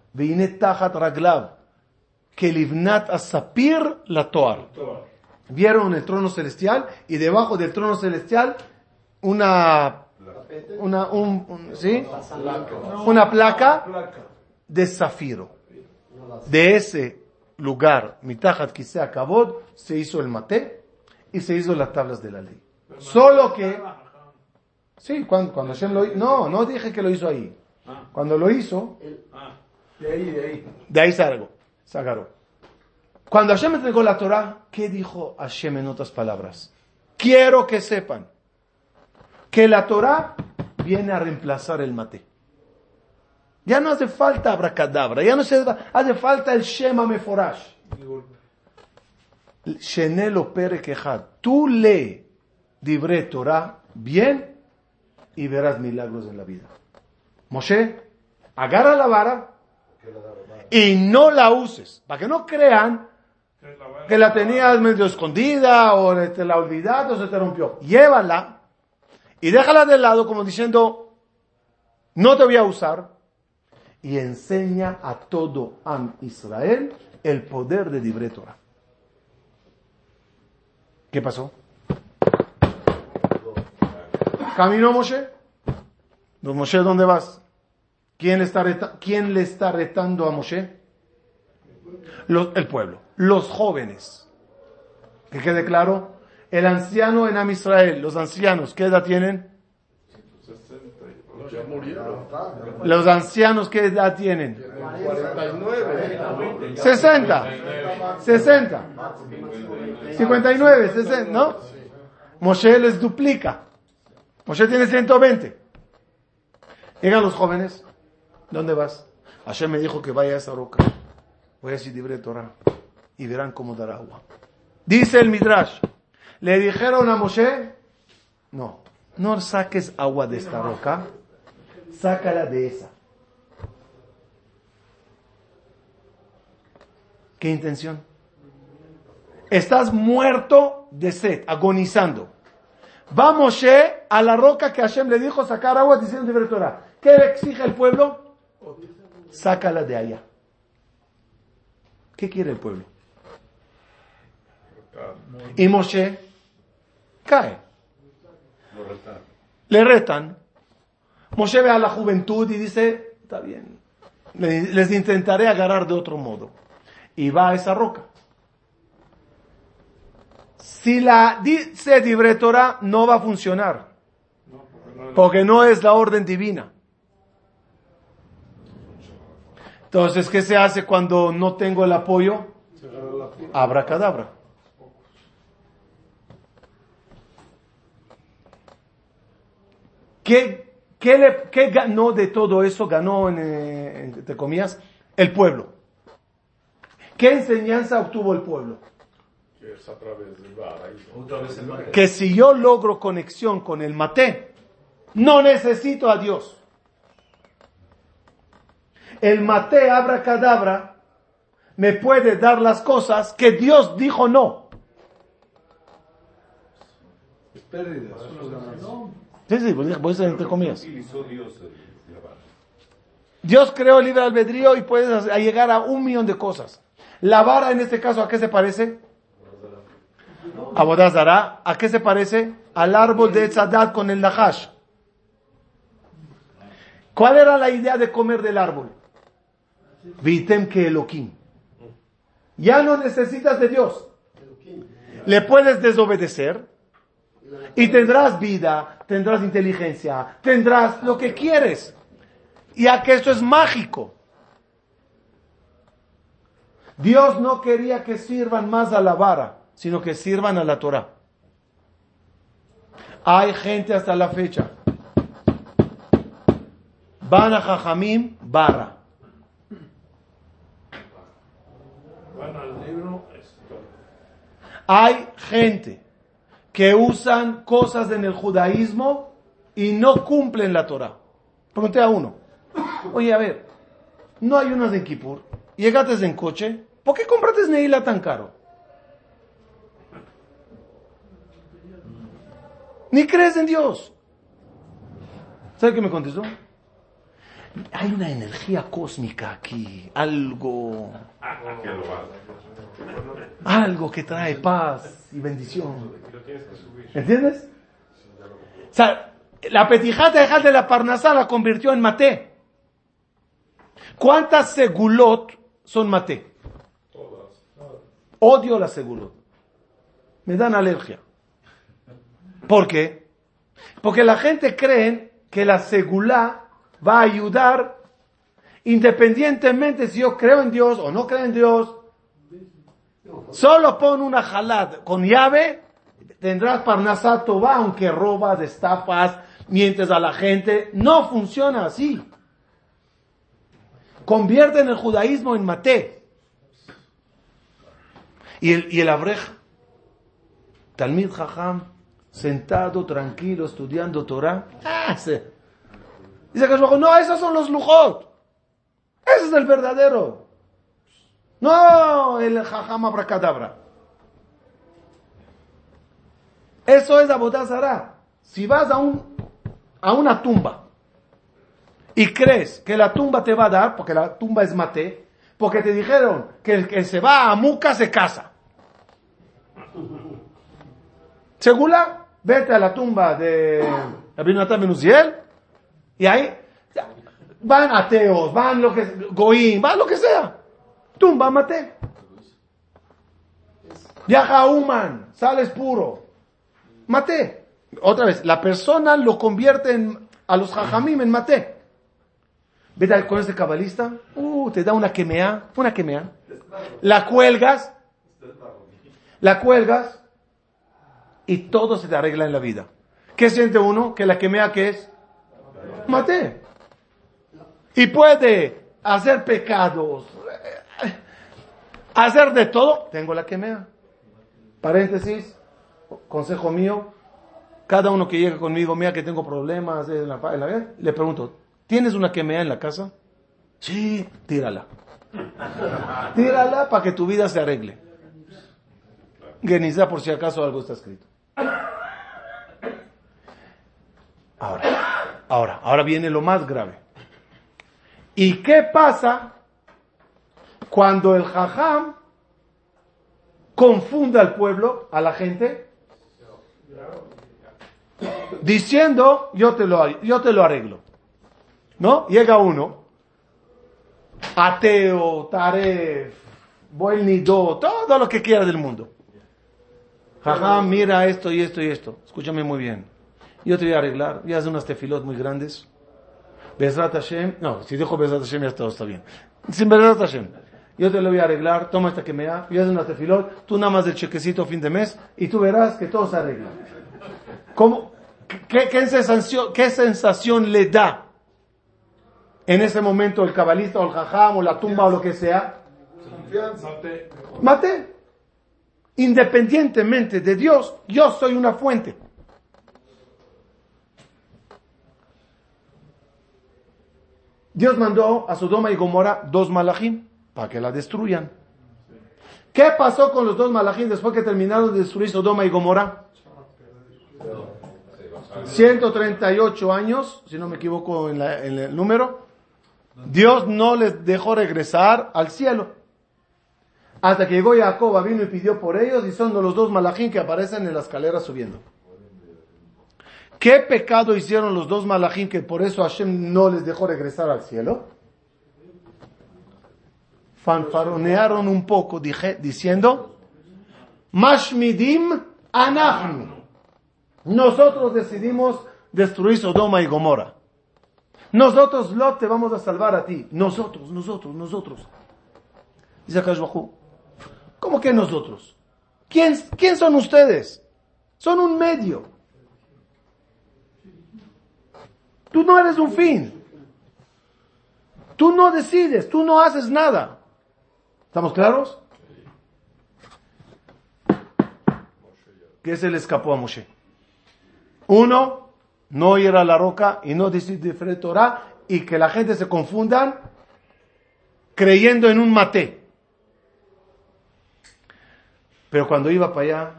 La Toar. Vieron el trono celestial y debajo del trono celestial una, una, un- un- ¿sí? una placa de zafiro. De ese lugar, Mitahat Kisea Kabod, se hizo el maté y se hizo las tablas de la ley. Solo que, sí, cuando, cuando Hashem lo hizo, no, no dije que lo hizo ahí. Cuando lo hizo, De ahí, de ahí. de ahí salgo, se agarró. Cuando Hashem entregó la Torah, ¿qué dijo Hashem en otras palabras? Quiero que sepan que la Torah viene a reemplazar el maté. Ya no hace falta abracadabra, ya no se, hace falta el Shema Meforash. Shenelo Pere. Tú lee Dibre Torah bien y verás milagros en la vida. Moshe, agarra la vara y no la uses, para que no crean que la tenías medio escondida o te la olvidaste o se te rompió. Llévala y déjala de lado como diciendo, no te voy a usar y enseña a todo Am Israel el poder de Dibre Torah. ¿Qué pasó? ¿Caminó Moshe? ¿Don Moshe dónde vas? ¿Quién está, quién le está retando a Moshe? El pueblo, los jóvenes. Que quede claro, el anciano en Am Israel, los ancianos, ¿qué edad tienen? 60. Ya murieron. Los ancianos, ¿qué edad tienen? 49. 60. 60. 59, 60, ¿no? Moshe les duplica. Moshe tiene 120. Llegan los jóvenes. ¿Dónde vas? Hashem me dijo que vaya a esa roca. Voy a decir libre Torah. Y verán cómo dar agua. Dice el Midrash. Le dijeron a Moshe, no, no saques agua de esta roca. Sácala de esa. ¿Qué intención? Estás muerto de sed, agonizando. Va Moshe a la roca que Hashem le dijo sacar agua diciendo de Torah. ¿Qué le exige el pueblo? Sácala de allá. ¿Qué quiere el pueblo? Y Moshe cae. Le retan. Moshe ve a la juventud y dice, está bien, le- les intentaré agarrar de otro modo. Y va a esa roca. Si la dice Dibre Torah, no va a funcionar. Porque no es la orden divina. Entonces, ¿qué se hace cuando no tengo el apoyo? Abracadabra. ¿Qué, qué, le- qué ganó de todo eso? Ganó, en, eh, entre comillas, el pueblo. ¿Qué enseñanza obtuvo el pueblo? Que es a través del vara. y- que si yo logro conexión con el maté, no necesito a Dios. El maté abracadabra me puede dar las cosas que Dios dijo no. Es pérdida, es ganancia. Sí, sí, pues, pues entre comillas. utilizó Dios creó el libre albedrío y puedes llegar a un millón de cosas. La vara en este caso, ¿a qué se parece? A Bodazara. ¿A qué se parece? Al árbol de Etzadat con el Nahash. ¿Cuál era la idea de comer del árbol? Vitem que Elohim. Ya no necesitas de Dios. Le puedes desobedecer y tendrás vida, tendrás inteligencia, tendrás lo que quieres. Ya que esto es mágico. Dios no quería que sirvan más a la vara, sino que sirvan a la Torah. Hay gente hasta la fecha. Van a Jajamim, barra. van al libro, es Hay gente que usan cosas en el judaísmo y no cumplen la Torah. Pregunté a uno, oye, a ver, no hay unas en Kippur, llegaste en coche, ¿por qué compraste Neila tan caro? Ni crees en Dios. ¿Sabe qué me contestó? Hay una energía cósmica aquí, algo, algo que trae paz y bendición. ¿Entiendes? O sea, la petijata de la Parnasá la convirtió en maté. ¿Cuántas segulot son maté? Todas. Odio la segulot. Me dan alergia. ¿Por qué? Porque la gente cree que la segulá va a ayudar independientemente si yo creo en Dios o no creo en Dios. Solo pon una jalad con llave, tendrás parnasá va aunque robas, destapas, mientes a la gente. No funciona así. Convierten el judaísmo en maté. Y el, y el abreja, Talmid Jajam, sentado, tranquilo, estudiando Torah. Ah, se- Dice que no, esos son los lujot. Ese es el verdadero. No el Jajam abracadabra. Eso es abodazara. Si vas a, un, a una tumba y crees que la tumba te va a dar, porque la tumba es mate, porque te dijeron que el que se va a Muca se casa. Segula, vete a la tumba de Rabbi Natan ben Uziel, y ahí van ateos, van lo que goín, van lo que sea. Tumba mate. Viaja a Uman, sales puro. Mate. Otra vez, la persona lo convierte en, a los jajamim en mate. Vete con este cabalista, uh, te da una quemea, una quemea. La cuelgas, la cuelgas y todo se te arregla en la vida. ¿Qué siente uno? Que la quemea que es mate. Y puede hacer pecados, hacer de todo. Tengo la quemea. Paréntesis, consejo mío. Cada uno que llega conmigo, mira que tengo problemas en la, en la le pregunto, ¿tienes una quemea en la casa? Sí, tírala. Tírala para que tu vida se arregle. Geniza por si acaso algo está escrito. Ahora, ahora, ahora viene lo más grave. ¿Y qué pasa cuando el jajam confunde al pueblo, a la gente, diciendo, yo te lo, yo te lo arreglo? ¿No? Llega uno, ateo, taref, buen nido, todo lo que quiera del mundo. Jajam, mira esto y esto y esto. Escúchame muy bien. Yo te voy a arreglar. Voy a hacer unas tefilot muy grandes. Bezrat Hashem. No, si dejo Bezrat Hashem ya todo está bien. Sin Bezrat Hashem. Yo te lo voy a arreglar. Toma esta que me da. Voy a hacer unas tefilot. Tú nada más del chequecito fin de mes. Y tú verás que todo se arregla. ¿Cómo? ¿Qué, qué sensación, qué sensación le da en ese momento el cabalista o el jajam o la tumba o lo que sea? Mate. Independientemente de Dios, yo soy una fuente. Dios mandó a Sodoma y Gomorra dos malachim para que la destruyan. ¿Qué pasó con los dos malachim después que terminaron de destruir Sodoma y Gomorra? 138 años, si no me equivoco en, la- en el número. Dios no les dejó regresar al cielo. Hasta que llegó Jacob, vino y pidió por ellos y son los dos malachim que aparecen en la escalera subiendo. ¿Qué pecado hicieron los dos malachim que por eso Hashem no les dejó regresar al cielo? Fanfaronearon un poco dije, diciendo, Mashmidim anachnu. Nosotros decidimos destruir Sodoma y Gomorra. Nosotros, Lot, te vamos a salvar a ti. Nosotros, nosotros, nosotros. Dice ¿cómo que nosotros? ¿Quién, ¿Quién son ustedes? Son un medio. Tú no eres un fin. Tú no decides, tú no haces nada. ¿Estamos claros? ¿Qué se le escapó a Moshe? Uno, no ir a la roca y no decir de Torah y que la gente se confundan creyendo en un mate. Pero cuando iba para allá,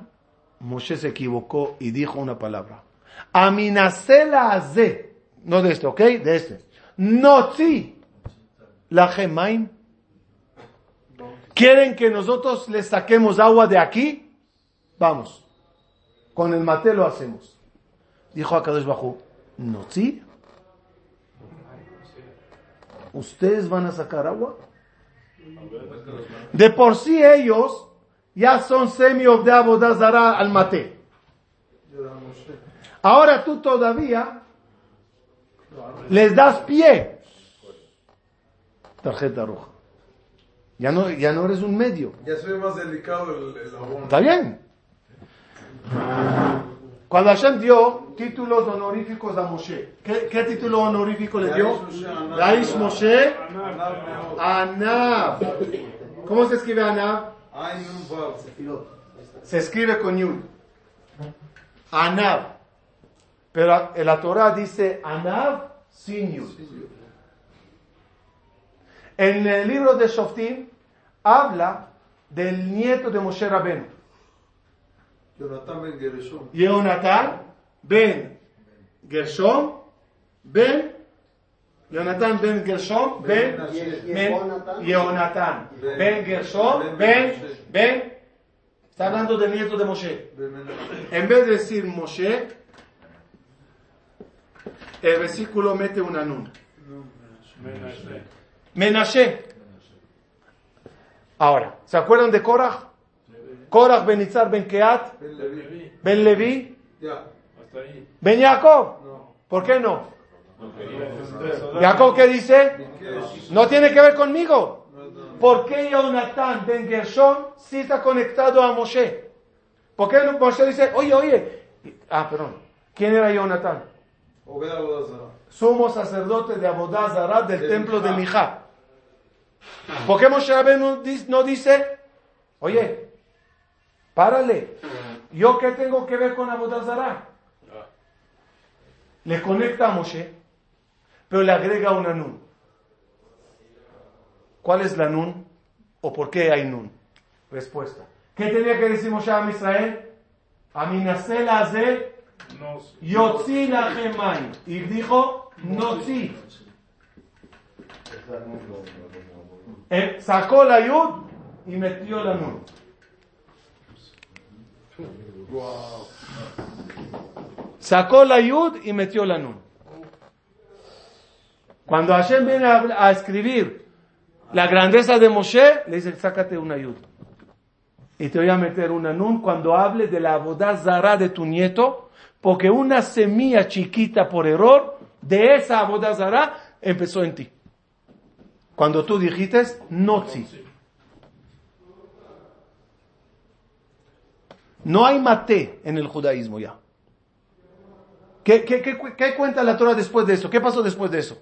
Moshe se equivocó y dijo una palabra. Aminacela azeh. No de este, ¿ok? De este. Notzi. La gemaim. ¿Quieren que nosotros les saquemos agua de aquí? Vamos. Con el mate lo hacemos. Dijo Akadosh Bajo, ¿Notzi? ¿Ustedes van a sacar agua? De por sí ellos ya son semi de abodazara al mate. Ahora tú todavía les das pie. Tarjeta roja. Ya no, ya no eres un medio. Ya ve más delicado el, el abono. Está bien. Cuando Hashem dio títulos honoríficos a Moshe, ¿qué, qué título honorífico le dio? Raish Moshe Anab. ¿Cómo se escribe Anab? Se escribe con Yud. Anab. Pero la Torah dice Anab sin Yud. En el libro de Shoftim habla del nieto de Moshe Rabbeinu. Jonathan Ben Gereshom. Jonathan ben Gershom ben Jonathan ben Gershom ben ben Jonathan ben Gershom ben ben está hablando del nieto de Moshe. En vez de decir Moshe, el versículo mete una nun. Menashe. Ahora, ¿se acuerdan de Korach? Korach ben Itzar ben Keat Ben Levi. ben Jacob. ¿Por qué no? Jacob, ¿qué dice? No tiene que ver conmigo. ¿Por qué Jonathan ben Gershon sí está conectado a Moshe? ¿Por qué Moshe dice, oye, oye? Ah, perdón. ¿Quién era Jonathan? Obed Abodazara. Sumo sacerdote de Abodazara del De templo de Mijá. ¿Por qué Moshe Rabbeinu no dice, oye, párale, ¿yo qué tengo que ver con Abodazara? Le conecta a Moshe, pero le agrega una nun. ¿Cuál es la nun? ¿O por qué hay nun? Respuesta. ¿Qué tenía que decir Moshe a Israel? No sé. Yotzi Lachemai. Y dijo, Notzi. Eh, sacó la yud y metió la nun. Sacó la yud y metió la nun. Cuando Hashem viene a, a escribir la grandeza de Moshe, le dice, sácate una yud. Y te voy a meter una nun cuando hable de la abodazara de tu nieto, porque una semilla chiquita por error de esa abodazara empezó en ti. Cuando tú dijiste, Notzi. No hay mate en el judaísmo ya. ¿Qué, qué, qué, qué cuenta la Torah después de eso? ¿Qué pasó después de eso?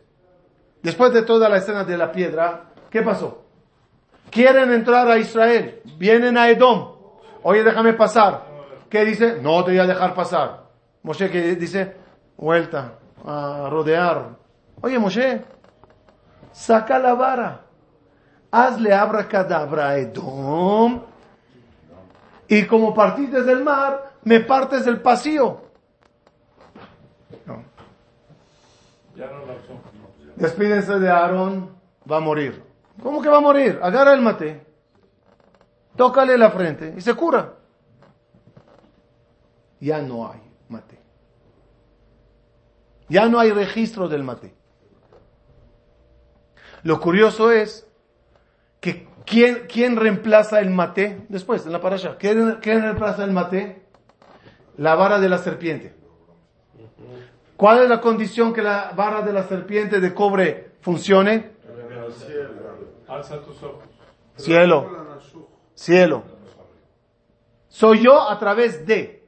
Después de toda la escena de la piedra, ¿qué pasó? Quieren entrar a Israel, vienen a Edom. Oye, déjame pasar. ¿Qué dice? No te voy a dejar pasar. Moshe que dice, vuelta a rodear. Oye, Moshe, saca la vara. Hazle abracadabra a Edom. Y como partiste del mar, me partes del pasillo. No. Despídense de Aarón, va a morir. ¿Cómo que va a morir? Agarra el mate, tócale la frente y se cura. Ya no hay mate. Ya no hay registro del mate. Lo curioso es que ¿quién, quién reemplaza el mate? Después, en la parasha, ¿quién, quién reemplaza el mate? La vara de la serpiente. ¿Cuál es la condición que la vara de la serpiente de cobre funcione? Alza tus ojos. Cielo, cielo. Soy yo a través de.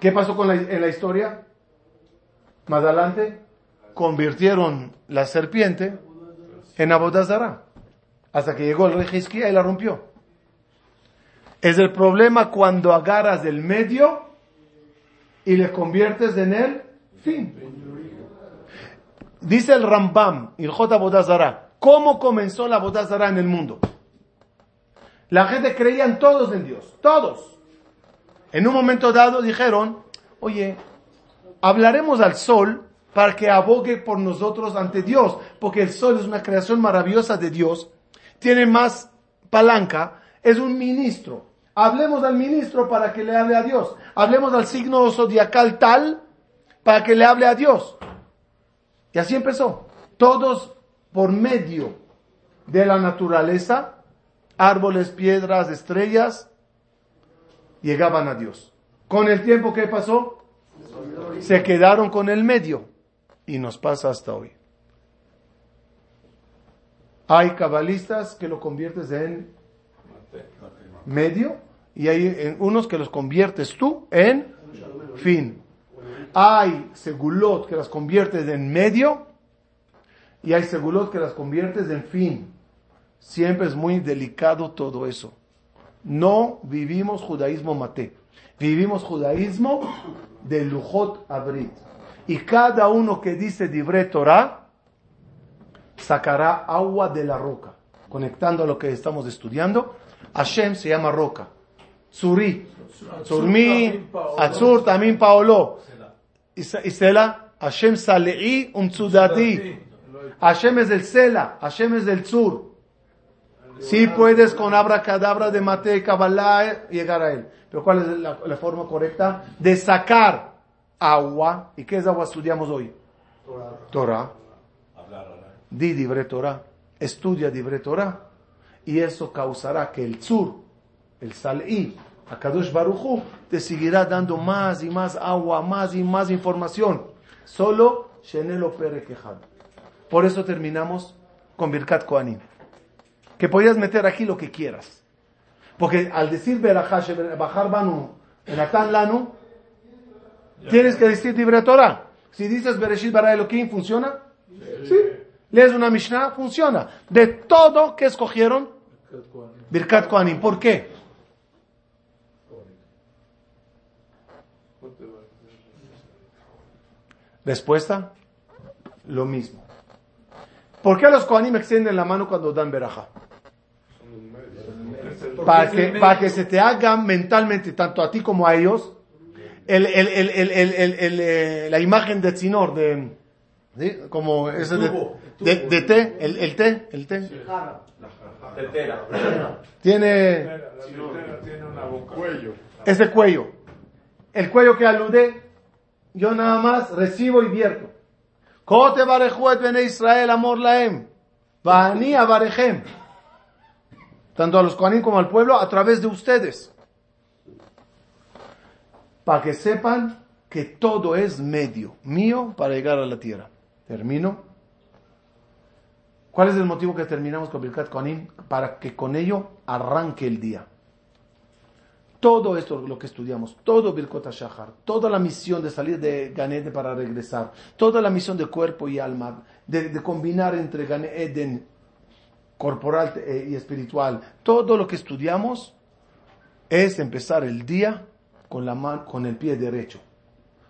¿Qué pasó con la, en la historia? Más adelante, convirtieron la serpiente en Abodazara. Hasta que llegó el rey Hizquía y la rompió. Es el problema cuando agarras el medio y le conviertes en el fin. Dice el Rambam, el J. Bodazara, ¿cómo comenzó la Bodazara en el mundo? La gente creían todos en Dios, todos. En un momento dado dijeron, oye, hablaremos al sol para que abogue por nosotros ante Dios, porque el sol es una creación maravillosa de Dios, tiene más palanca, es un ministro. Hablemos al ministro para que le hable a Dios. Hablemos al signo zodiacal tal para que le hable a Dios. Y así empezó. Todos por medio de la naturaleza, árboles, piedras, estrellas, llegaban a Dios. Con el tiempo que pasó, se quedaron con el medio y nos pasa hasta hoy. Hay cabalistas que lo conviertes en medio y hay unos que los conviertes tú en fin. Hay segulot que las conviertes en medio y hay segulot que las conviertes en fin. Siempre es muy delicado todo eso. No vivimos judaísmo mate, vivimos judaísmo de lujot abrit. Y cada uno que dice dibre Torah sacará agua de la roca. Conectando a lo que estamos estudiando, Hashem se llama roca. Suri, Surmi, Atzur, Tamim, Paolo. Y Sela, Hashem Salei, Umtsudati. Hashem es del Sela, Hashem es del Sur. Si puedes con abracadabra de Mate y Kabbalah llegar a él. Pero ¿cuál es la, forma correcta? De sacar agua. ¿Y qué es agua estudiamos hoy? Torah. Di Dibre Torah. Estudia Dibre Torah. Y eso causará que el sur, el Sal'i, Akadosh Baruchu, te seguirá dando más y más agua, más y más información. Solo Shenelo Pere Quejad. Por eso terminamos con Birkat Koanim que podías meter aquí lo que quieras. Porque al decir Berahash, bajar Banu, Enatan Lanu, tienes que decir Dibre Torah. Si dices Bereshit Bara Elohim, ¿funciona? Sí. Lees una Mishnah, funciona. De todo que escogieron, Birkat Kohanim. ¿Por qué? Respuesta, lo mismo. ¿Por qué los Kohanim extienden la mano cuando dan Berajá? para que, para que se te haga mentalmente, tanto a ti como a ellos, el, el, el, la imagen de Tzinor, de, ¿sí? como ese de, de, de, té, el, el té, el té. Tiene, tiene una boca. Cuello. ese cuello. El cuello que alude, yo nada más recibo y vierto. Bene Israel amor laem. Vani abarejem tanto a los Kohanim como al pueblo, a través de ustedes. Para que sepan que todo es medio mío para llegar a la tierra. Termino. ¿Cuál es el motivo que terminamos con Birkat Kohanim? Para que con ello arranque el día. Todo esto, lo que estudiamos, todo Birkot Shahar, toda la misión de salir de Ganede para regresar, toda la misión de cuerpo y alma, de, combinar entre Gan Eden corporal eh, y espiritual, todo lo que estudiamos es empezar el día con, la mano, con el pie derecho,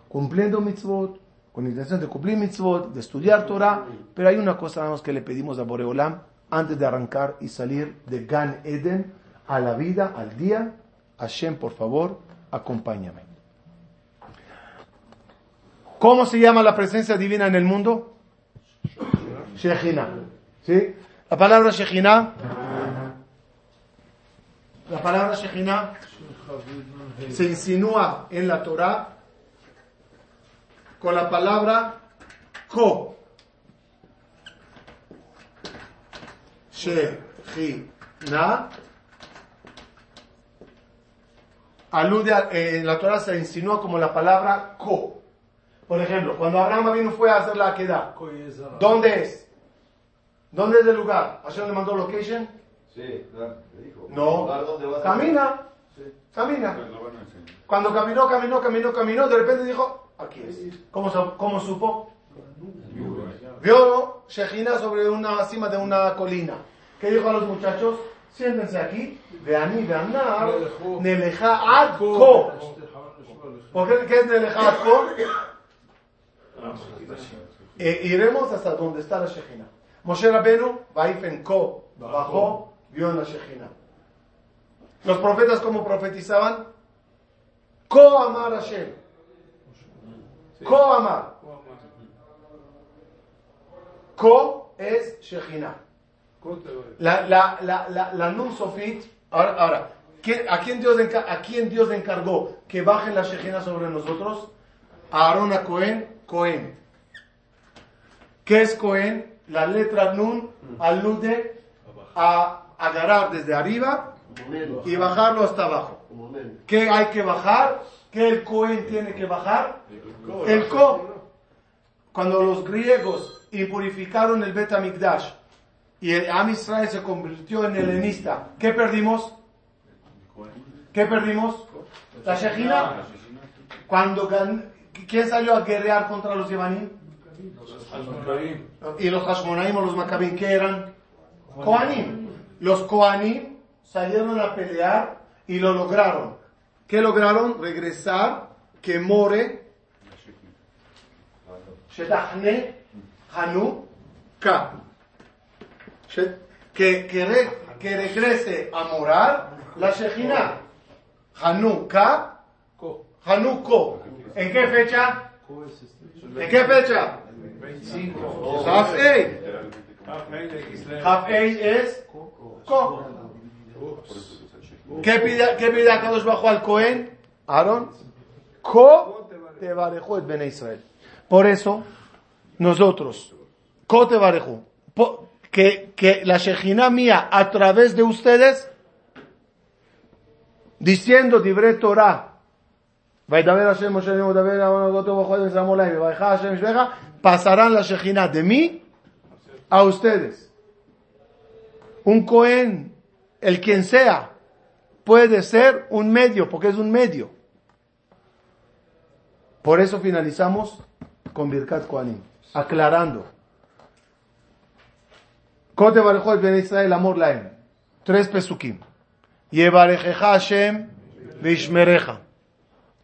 cumpliendo mitzvot, con intención de cumplir mitzvot, de estudiar Torah, pero hay una cosa más que le pedimos a Boreolam antes de arrancar y salir de Gan Eden a la vida, al día. Hashem, por favor, acompáñame. ¿Cómo se llama la presencia divina en el mundo? Shechina. ¿Sí? La palabra Shekhinah, la palabra Shekhinah se insinúa en la Torah con la palabra Ko. Shekhinah alude a, eh, en la Torah se insinúa como la palabra Ko. Por ejemplo, cuando Abraham vino fue a hacer la queda, ¿dónde es? ¿Dónde es el lugar? ¿Hashem le mandó location? Sí, claro, le dijo. No. ¿Dónde vas a Camina. Sí. Camina. Cuando caminó, caminó, caminó, caminó, de repente dijo, aquí es. ¿Cómo, cómo supo? Vio Shejina sobre una cima de una colina. ¿Qué dijo a los muchachos? siéntense aquí, veanar, neleja ad ko. ¿Por qué, es ad ko? E iremos hasta donde está la Shejina. Moshe Rabenu, Vaifen Ko, bajó, vio en la Shejina. Los profetas, como profetizaban? Ko Amar Hashem. Ko Amar. Ko es Shejina. La, la, la, la, la Nun Sofit, ahora, ahora ¿qué- ¿a, quién Dios ¿a quién Dios le encargó que baje la Shejina sobre nosotros? A Aarón a Cohen, Cohen. ¿Qué es Cohen? La letra Nun alude a agarrar desde arriba y bajarlo hasta abajo. ¿Qué hay que bajar? ¿Qué el Cohen tiene que bajar? El Ko. Cuando los griegos impurificaron el Bet Hamikdash y el Am se convirtió en helenista, ¿qué perdimos? ¿Qué perdimos? La Shejina. Cuando ¿Quién salió a guerrear contra los Yevanim? Y los Hashmonaim o los Maccabim, ¿qué eran? Kohanim. Los Kohanim salieron a pelear y lo lograron. ¿Qué lograron? Regresar, que more, Shetachne, Hanu, Ka. Shet- Que, que, re- que regrese a morar la Shejina. Hanu, Ka, Hanu, Ko. ¿En qué fecha? ¿En qué fecha? Haf Ei. Haf Ei es Ko. ¿Qué pide, qué pide a Kadosh bajo al Cohen? Aaron. Ko te barejó el Bene Israel. Por eso, nosotros, Ko te barejó que, que la Shejina mía a través de ustedes, diciendo Dibre Torah, pasarán la Shejina de mí a ustedes. Un Cohen, el quien sea, puede ser un medio, porque es un medio. Por eso finalizamos con Birkat Koanim, aclarando Kote barejot ben Israel amor laem. Tres pesukim. Yevarejeja Hashem vishmereja.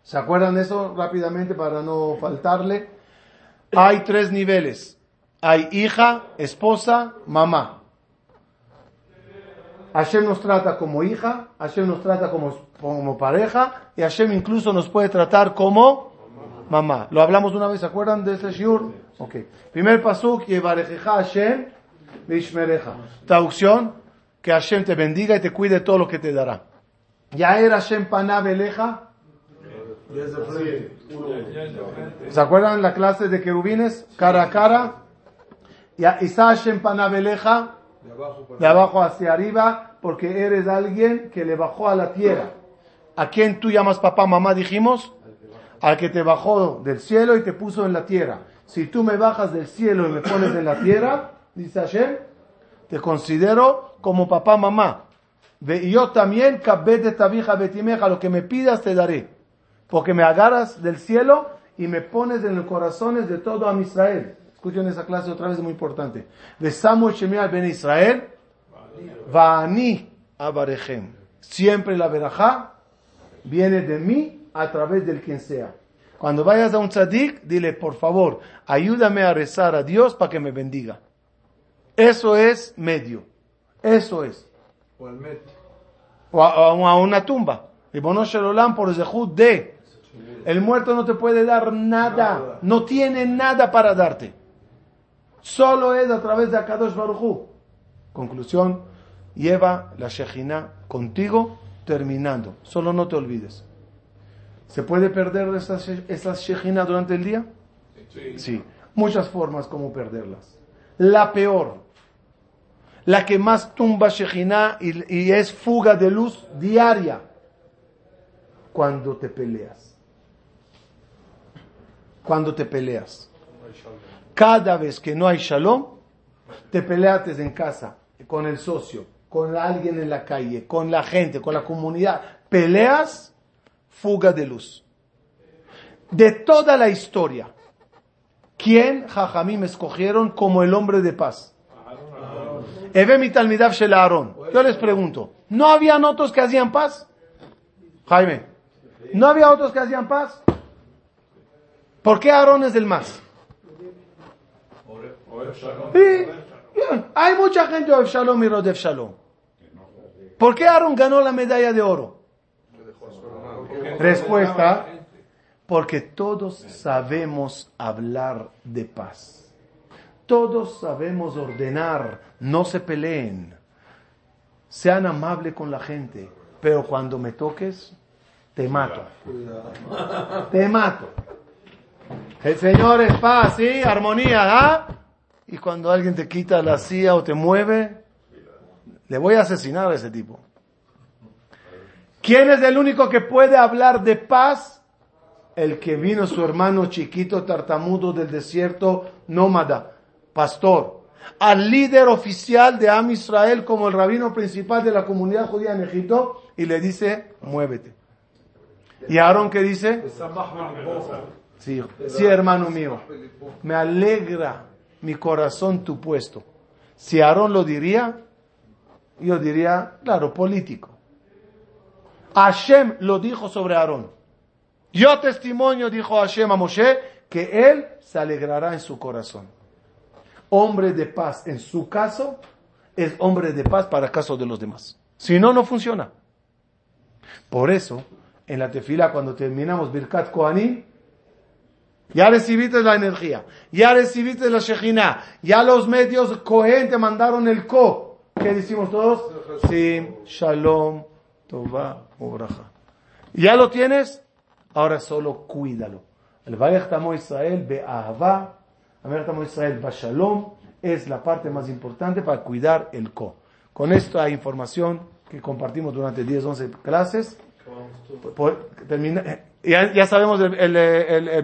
¿Se acuerdan de eso rápidamente para no faltarle? Hay tres niveles. Hay hija, esposa, mamá. Hashem nos trata como hija, Hashem nos trata como, como pareja y Hashem incluso nos puede tratar como mamá. Lo hablamos una vez, ¿se acuerdan de ese shiur? Ok. Primer pasuk, Yevarejeja Hashem. Traducción, que Hashem te bendiga y te cuide todo lo que te dará. Ya era Hashem. ¿Se acuerdan la clase de querubines? Cara a cara. Isa Hashem paná beleja. De abajo para De abajo hacia arriba, porque eres alguien que le bajó a la tierra. ¿A quién tú llamas papá, mamá? Dijimos. Al que te bajó del cielo y te puso en la tierra. Si tú me bajas del cielo y me pones en la tierra, dice Hashem, te considero como papá, mamá. Y yo también, kabete tabija betimeja, lo que me pidas te daré. Porque me agarras del cielo y me pones en los corazones de todo Am Israel. Escuchen esa clase otra vez, muy importante. De Samuel Shemiah ben Israel, Vaani Abarechem. Siempre la verajá viene de mí a través del quien sea. Cuando vayas a un tzadik, dile, por favor, ayúdame a rezar a Dios para que me bendiga. Eso es medio. Eso es. o al met. O a, una tumba. Y Bono Shalom por Zehut de. El muerto no te puede dar nada. No tiene nada para darte. Solo es a través de Akadosh Baruj Hu. Conclusión. Lleva la Shejina contigo terminando. Solo no te olvides. ¿Se puede perder esas, esas Shejina durante el día? Sí. Muchas formas como perderlas. La peor, la que más tumba Shejina y, es fuga de luz diaria, cuando te peleas. Cuando te peleas. Cada vez que no hay shalom, te peleates en casa, con el socio, con alguien en la calle, con la gente, con la comunidad. Peleas, fuga de luz. De toda la historia, ¿quién Jajamim escogieron como el hombre de paz? Eve mi talmidav shel Aarón. Yo les pregunto, ¿no habían otros que hacían paz? Jaime, ¿no había otros que hacían paz? ¿Por qué Aarón es el más? Hay mucha gente de Shalom y. ¿Por qué Aarón ganó la medalla de oro? Respuesta, porque todos sabemos hablar de paz. Todos sabemos ordenar, no se peleen. Sean amables con la gente, pero cuando me toques, te mato. Te mato. El Señor es paz, ¿sí? Armonía, ¿ah? Y cuando alguien te quita la silla o te mueve, le voy a asesinar a ese tipo. ¿Quién es el único que puede hablar de paz? El que vino su hermano chiquito tartamudo del desierto nómada, pastor, al líder oficial de Am Israel como el rabino principal de la comunidad judía en Egipto y le dice, muévete. ¿Y Aarón qué dice? Sí, sí, hermano mío, me alegra mi corazón tu puesto. Si Aarón lo diría, yo diría, claro, político. Hashem lo dijo sobre Aarón. Yo testimonio, dijo Hashem a Moshe, que él se alegrará en su corazón. Hombre de paz en su caso es hombre de paz para caso de los demás. Si no, no funciona. Por eso, en la tefila, cuando terminamos Birkat Kohanim, ya recibiste la energía, ya recibiste la Shejina, ya los medios Cohen te mandaron el Ko. ¿Qué decimos todos? Sim, Shalom, Tova, Ubraja. ¿Ya lo tienes? Ahora solo cuídalo. El Vayach Tamo Israel, Be'ahava, el Tamo Israel, Shalom, es la parte más importante para cuidar el Ko. Con esto hay información que compartimos durante 10, 11 clases. Por- termina- ya, ya sabemos el, el, el, el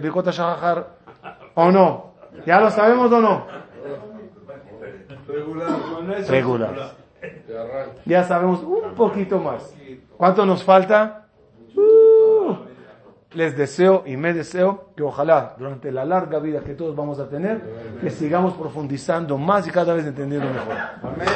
o no. ¿Ya lo sabemos o no? Regular. Regular. Ya sabemos un poquito más. ¿Cuánto nos falta? les deseo y me deseo que ojalá durante la larga vida que todos vamos a tener, que sigamos profundizando más y cada vez entendiendo mejor. Amén.